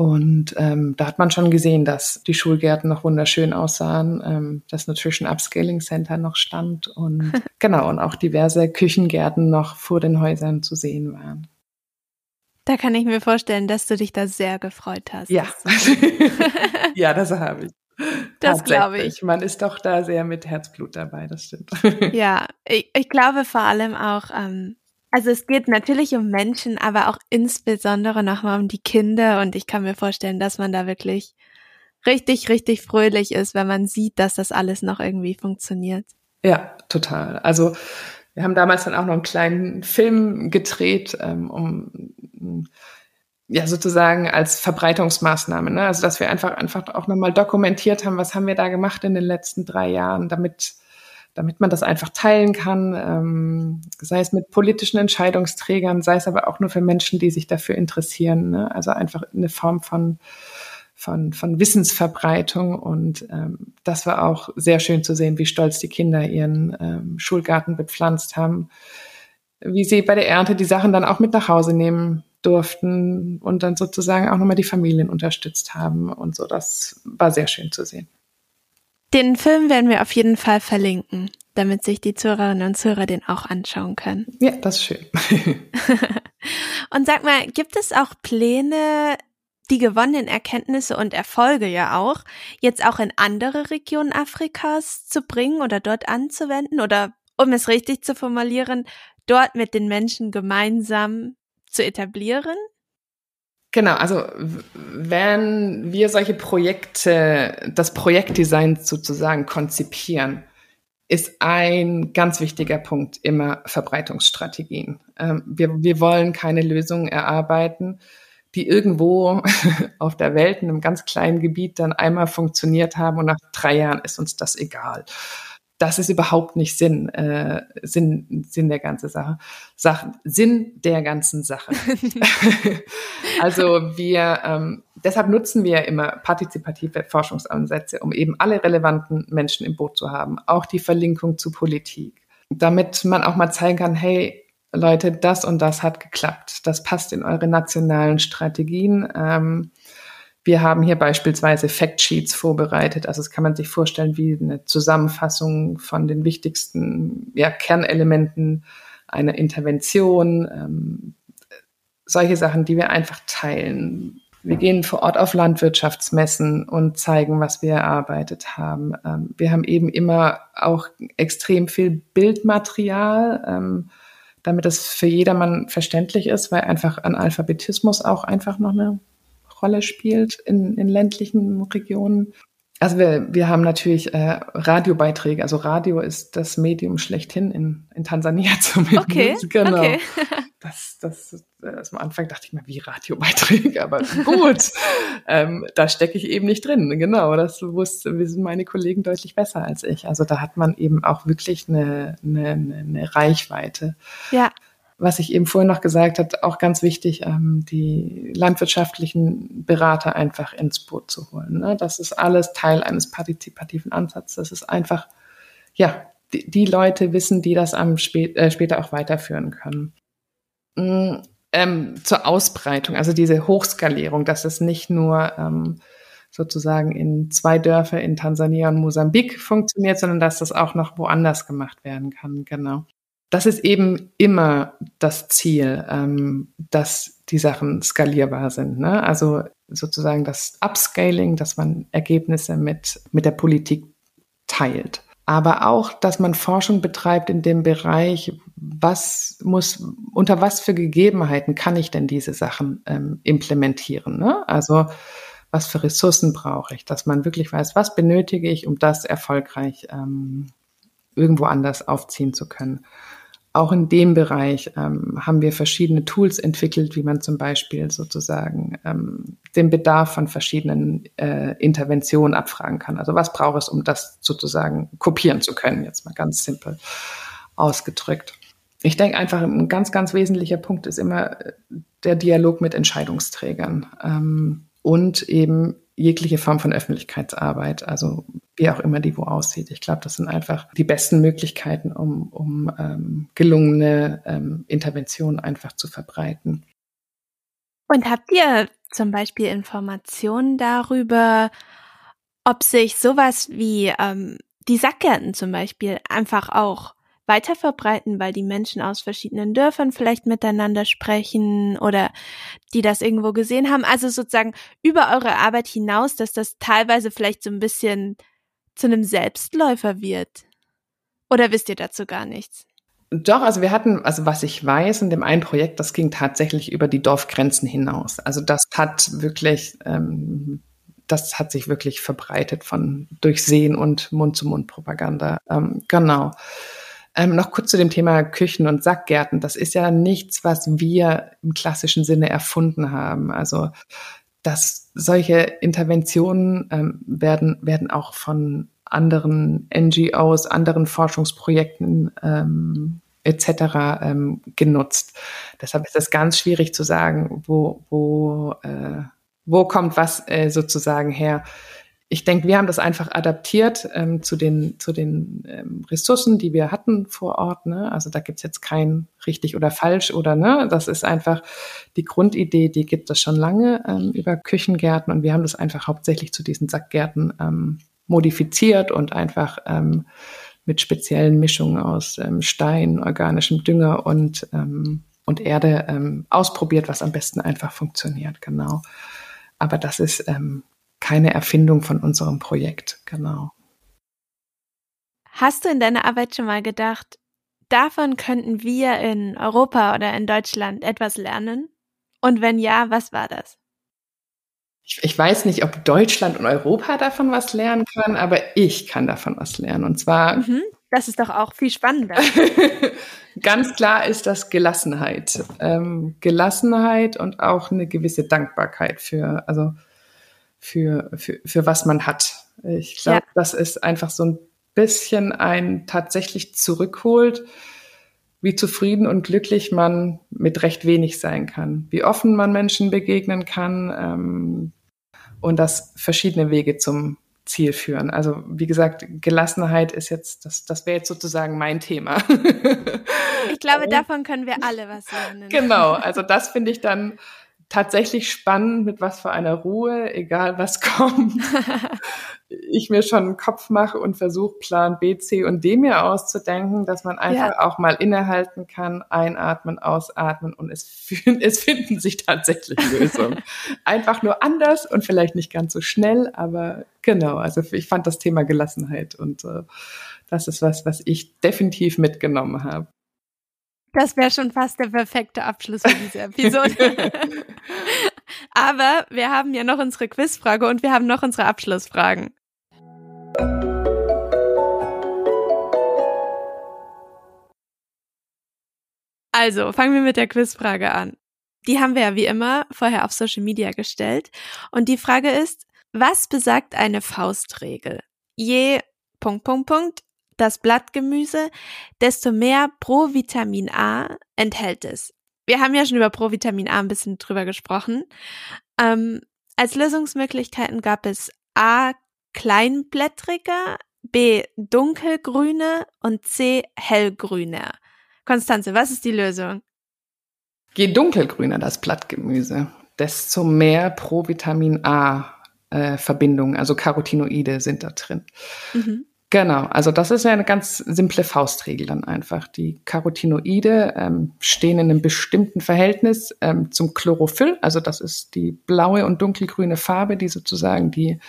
Und ähm, da hat man schon gesehen, dass die Schulgärten noch wunderschön aussahen, ähm, das Nutrition Upscaling Center noch stand und [laughs] genau, und auch diverse Küchengärten noch vor den Häusern zu sehen waren. Da kann ich mir vorstellen, dass du dich da sehr gefreut hast. Ja, [laughs] ja, das habe ich. Das glaube ich. Man ist doch da sehr mit Herzblut dabei, das stimmt. ja, ich, ich glaube vor allem auch, ähm, Also es geht natürlich um Menschen, aber auch insbesondere nochmal um die Kinder und ich kann mir vorstellen, dass man da wirklich richtig, richtig fröhlich ist, wenn man sieht, dass das alles noch irgendwie funktioniert. Ja, total. Also wir haben damals dann auch noch einen kleinen Film gedreht, ähm, um ja sozusagen als Verbreitungsmaßnahme, ne? also dass wir einfach einfach auch nochmal dokumentiert haben, was haben wir da gemacht in den letzten drei Jahren, damit damit man das einfach teilen kann, ähm, sei es mit politischen Entscheidungsträgern, sei es aber auch nur für Menschen, die sich dafür interessieren. Ne? Also einfach eine Form von von, von Wissensverbreitung. Und ähm, das war auch sehr schön zu sehen, wie stolz die Kinder ihren ähm, Schulgarten bepflanzt haben, wie sie bei der Ernte die Sachen dann auch mit nach Hause nehmen durften und dann sozusagen auch nochmal die Familien unterstützt haben und so. Das war sehr schön zu sehen. Den Film werden wir auf jeden Fall verlinken, damit sich die Zuhörerinnen und Zuhörer den auch anschauen können. Ja, das ist schön. [laughs] und sag mal, gibt es auch Pläne, die gewonnenen Erkenntnisse und Erfolge ja auch, jetzt auch in andere Regionen Afrikas zu bringen oder dort anzuwenden oder, um es richtig zu formulieren, dort mit den Menschen gemeinsam zu etablieren? Genau, also wenn wir solche Projekte, das Projektdesign sozusagen konzipieren, ist ein ganz wichtiger Punkt immer Verbreitungsstrategien. Ähm, wir, wir wollen keine Lösungen erarbeiten, die irgendwo [laughs] auf der Welt in einem ganz kleinen Gebiet dann einmal funktioniert haben und nach drei Jahren ist uns das egal. Das ist überhaupt nicht Sinn, äh, Sinn, Sinn der ganzen Sache. Sach, Sinn der ganzen Sache. [laughs] also wir, ähm, deshalb nutzen wir immer partizipative Forschungsansätze, um eben alle relevanten Menschen im Boot zu haben, auch die Verlinkung zu Politik, damit man auch mal zeigen kann, hey, Leute, das und das hat geklappt. Das passt in eure nationalen Strategien. Ähm, wir haben hier beispielsweise Factsheets vorbereitet. Also das kann man sich vorstellen wie eine Zusammenfassung von den wichtigsten ja, Kernelementen einer Intervention. Ähm, solche Sachen, die wir einfach teilen. Wir gehen vor Ort auf Landwirtschaftsmessen und zeigen, was wir erarbeitet haben. Ähm, wir haben eben immer auch extrem viel Bildmaterial. Ähm, damit es für jedermann verständlich ist, weil einfach Analphabetismus auch einfach noch eine Rolle spielt in, in ländlichen Regionen. Also wir, wir haben natürlich äh, Radiobeiträge. Also Radio ist das Medium schlechthin in, in Tansania [laughs] zumindest. Okay. Genau. Okay. [laughs] das, das, das, am Anfang dachte ich mir, wie Radiobeiträge, aber gut, [laughs] ähm, da stecke ich eben nicht drin. Genau, das wusste, wissen meine Kollegen deutlich besser als ich. Also da hat man eben auch wirklich eine, eine, eine Reichweite. Ja was ich eben vorhin noch gesagt hat, auch ganz wichtig, ähm, die landwirtschaftlichen Berater einfach ins Boot zu holen. Ne? Das ist alles Teil eines partizipativen Ansatzes. Das ist einfach, ja, die, die Leute wissen, die das am spät, äh, später auch weiterführen können. Mhm, ähm, zur Ausbreitung, also diese Hochskalierung, dass es nicht nur ähm, sozusagen in zwei Dörfer in Tansania und Mosambik funktioniert, sondern dass das auch noch woanders gemacht werden kann. Genau das ist eben immer das Ziel, ähm, dass die Sachen skalierbar sind. Ne? Also sozusagen das Upscaling, dass man Ergebnisse mit, mit der Politik teilt. Aber auch, dass man Forschung betreibt in dem Bereich, was muss, unter was für Gegebenheiten kann ich denn diese Sachen ähm, implementieren? Ne? Also was für Ressourcen brauche ich, dass man wirklich weiß, was benötige ich, um das erfolgreich ähm, irgendwo anders aufziehen zu können auch in dem Bereich ähm, haben wir verschiedene Tools entwickelt, wie man zum Beispiel sozusagen ähm, den Bedarf von verschiedenen äh, Interventionen abfragen kann. Also was braucht es, um das sozusagen kopieren zu können, jetzt mal ganz simpel ausgedrückt. Ich denke einfach, ein ganz, ganz wesentlicher Punkt ist immer äh, der Dialog mit Entscheidungsträgern ähm, und eben jegliche Form von Öffentlichkeitsarbeit, also wie auch immer die wo aussieht. Ich glaube, das sind einfach die besten Möglichkeiten, um, um ähm, gelungene ähm, Interventionen einfach zu verbreiten. Und habt ihr zum Beispiel Informationen darüber, ob sich sowas wie ähm, die Sackgärten zum Beispiel einfach auch weiter verbreiten, weil die Menschen aus verschiedenen Dörfern vielleicht miteinander sprechen oder die das irgendwo gesehen haben. Also sozusagen über eure Arbeit hinaus, dass das teilweise vielleicht so ein bisschen zu einem Selbstläufer wird. Oder wisst ihr dazu gar nichts? Doch, also wir hatten, also was ich weiß, in dem einen Projekt, das ging tatsächlich über die Dorfgrenzen hinaus. Also das hat wirklich, ähm, das hat sich wirklich verbreitet von durch Sehen und Mund-zu-Mund-Propaganda. Ähm, genau. Ähm, noch kurz zu dem Thema Küchen und Sackgärten. Das ist ja nichts, was wir im klassischen Sinne erfunden haben. Also dass solche Interventionen ähm, werden, werden auch von anderen NGOs, anderen Forschungsprojekten ähm, etc. Ähm, genutzt. Deshalb ist es ganz schwierig zu sagen, wo, wo, äh, wo kommt was äh, sozusagen her ich denke, wir haben das einfach adaptiert ähm, zu den, zu den ähm, Ressourcen, die wir hatten vor Ort. Ne? Also da gibt's jetzt kein richtig oder falsch oder ne. Das ist einfach die Grundidee, die gibt es schon lange ähm, über Küchengärten und wir haben das einfach hauptsächlich zu diesen Sackgärten ähm, modifiziert und einfach ähm, mit speziellen Mischungen aus ähm, Stein, organischem Dünger und, ähm, und Erde ähm, ausprobiert, was am besten einfach funktioniert, genau. Aber das ist ähm, keine Erfindung von unserem Projekt, genau. Hast du in deiner Arbeit schon mal gedacht, davon könnten wir in Europa oder in Deutschland etwas lernen? Und wenn ja, was war das? Ich, ich weiß nicht, ob Deutschland und Europa davon was lernen können, aber ich kann davon was lernen. Und zwar. Mhm, das ist doch auch viel spannender. [laughs] Ganz klar ist das Gelassenheit. Ähm, Gelassenheit und auch eine gewisse Dankbarkeit für, also für, für, für was man hat. Ich glaube, ja. das ist einfach so ein bisschen ein tatsächlich zurückholt, wie zufrieden und glücklich man mit recht wenig sein kann, wie offen man Menschen begegnen kann ähm, und dass verschiedene Wege zum Ziel führen. Also wie gesagt, Gelassenheit ist jetzt, das, das wäre jetzt sozusagen mein Thema. Ich glaube, [laughs] davon können wir alle was lernen. Genau, [laughs] also das finde ich dann tatsächlich spannend, mit was für einer Ruhe, egal was [laughs] kommt, ich mir schon einen Kopf mache und versuche, Plan B, C und D mir auszudenken, dass man einfach ja. auch mal innehalten kann, einatmen, ausatmen und es, [laughs] es finden sich tatsächlich Lösungen. [laughs] einfach nur anders und vielleicht nicht ganz so schnell, aber genau, also ich fand das Thema Gelassenheit und äh, das ist was, was ich definitiv mitgenommen habe. Das wäre schon fast der perfekte Abschluss für diese Episode. [laughs] Aber wir haben ja noch unsere Quizfrage und wir haben noch unsere Abschlussfragen. Also, fangen wir mit der Quizfrage an. Die haben wir ja wie immer vorher auf Social Media gestellt. Und die Frage ist, was besagt eine Faustregel? Je Punkt, Punkt, Punkt das Blattgemüse, desto mehr Provitamin A enthält es. Wir haben ja schon über Provitamin A ein bisschen drüber gesprochen. Ähm, als Lösungsmöglichkeiten gab es A kleinblättrige, B dunkelgrüne und C hellgrüne. Konstanze, was ist die Lösung? Je dunkelgrüner das Blattgemüse, desto mehr Provitamin A äh, Verbindungen, also Carotinoide sind da drin. Mhm. Genau, also das ist ja eine ganz simple Faustregel dann einfach. Die Carotinoide ähm, stehen in einem bestimmten Verhältnis ähm, zum Chlorophyll, also das ist die blaue und dunkelgrüne Farbe, die sozusagen die,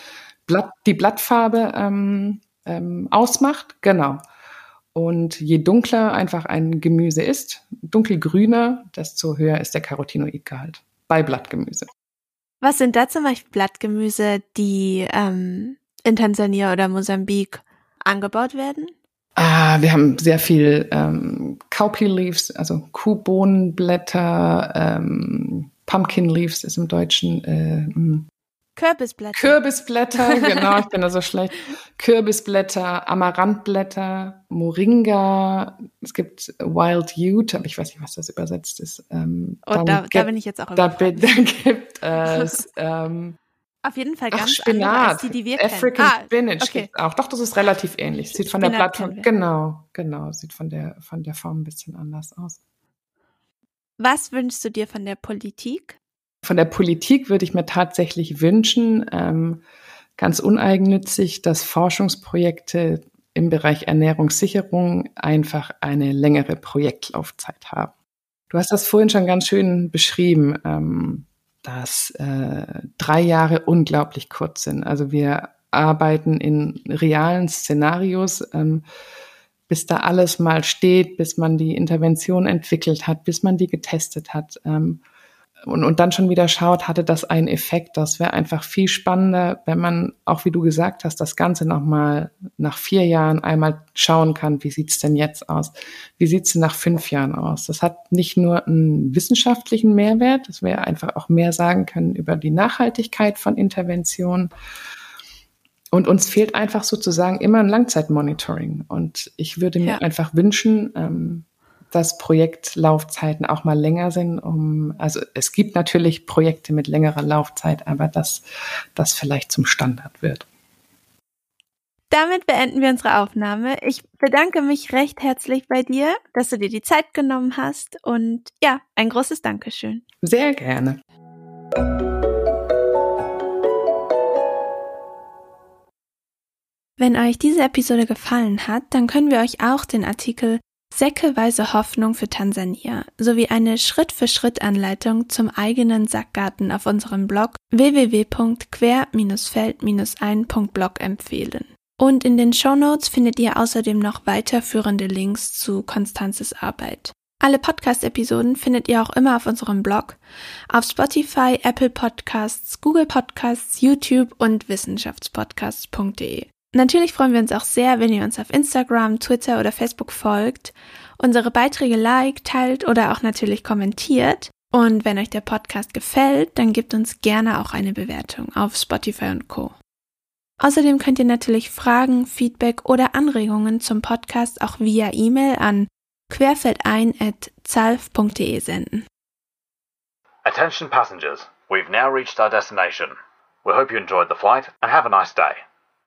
Blatt, die Blattfarbe ähm, ähm, ausmacht. Genau. Und je dunkler einfach ein Gemüse ist, dunkelgrüner, desto höher ist der Carotinoidgehalt bei Blattgemüse. Was sind da zum Beispiel Blattgemüse, die ähm, in Tansania oder Mosambik angebaut werden? Ah, wir haben sehr viel ähm, Cowpea Leaves, also Kuhbohnenblätter, ähm, Pumpkin Leaves ist im Deutschen. Äh, hm. Kürbisblätter. Kürbisblätter, [laughs] genau, ich bin da so schlecht. Kürbisblätter, Amaranthblätter, Moringa, es gibt Wild Ute, aber ich weiß nicht, was das übersetzt ist. Ähm, oh, da, gibt, da bin ich jetzt auch da, [laughs] da gibt es [laughs] ähm, auf jeden Fall ganz Ach, Spinat. andere als die, die wir African kennen. Ah, Spinach okay. gibt's auch. Doch, das ist relativ ähnlich. Sieht von Spinat der Plattform, genau, genau, sieht von der, von der Form ein bisschen anders aus. Was wünschst du dir von der Politik? Von der Politik würde ich mir tatsächlich wünschen, ähm, ganz uneigennützig, dass Forschungsprojekte im Bereich Ernährungssicherung einfach eine längere Projektlaufzeit haben. Du hast das vorhin schon ganz schön beschrieben. Ähm, dass äh, drei Jahre unglaublich kurz sind. Also wir arbeiten in realen Szenarios. Ähm, bis da alles mal steht, bis man die Intervention entwickelt hat, bis man die getestet hat. Ähm, und, und dann schon wieder schaut, hatte das einen Effekt. Das wäre einfach viel spannender, wenn man, auch wie du gesagt hast, das Ganze nochmal nach vier Jahren einmal schauen kann, wie sieht's denn jetzt aus? Wie sieht's denn nach fünf Jahren aus? Das hat nicht nur einen wissenschaftlichen Mehrwert, dass wir einfach auch mehr sagen können über die Nachhaltigkeit von Interventionen. Und uns fehlt einfach sozusagen immer ein Langzeitmonitoring. Und ich würde mir ja. einfach wünschen, ähm, dass Projektlaufzeiten auch mal länger sind. Um, also es gibt natürlich Projekte mit längerer Laufzeit, aber dass das vielleicht zum Standard wird. Damit beenden wir unsere Aufnahme. Ich bedanke mich recht herzlich bei dir, dass du dir die Zeit genommen hast und ja, ein großes Dankeschön. Sehr gerne. Wenn euch diese Episode gefallen hat, dann können wir euch auch den Artikel Säckeweise Hoffnung für Tansania sowie eine Schritt-für-Schritt-Anleitung zum eigenen Sackgarten auf unserem Blog www.quer-feld-ein.blog empfehlen. Und in den Show Notes findet ihr außerdem noch weiterführende Links zu Konstanzes Arbeit. Alle Podcast-Episoden findet ihr auch immer auf unserem Blog, auf Spotify, Apple Podcasts, Google Podcasts, YouTube und wissenschaftspodcasts.de. Natürlich freuen wir uns auch sehr, wenn ihr uns auf Instagram, Twitter oder Facebook folgt, unsere Beiträge liked, teilt oder auch natürlich kommentiert. Und wenn euch der Podcast gefällt, dann gebt uns gerne auch eine Bewertung auf Spotify und Co. Außerdem könnt ihr natürlich Fragen, Feedback oder Anregungen zum Podcast auch via E-Mail an querfeldein.zalf.de senden. Attention passengers, we've now reached our destination. We hope you enjoyed the flight and have a nice day.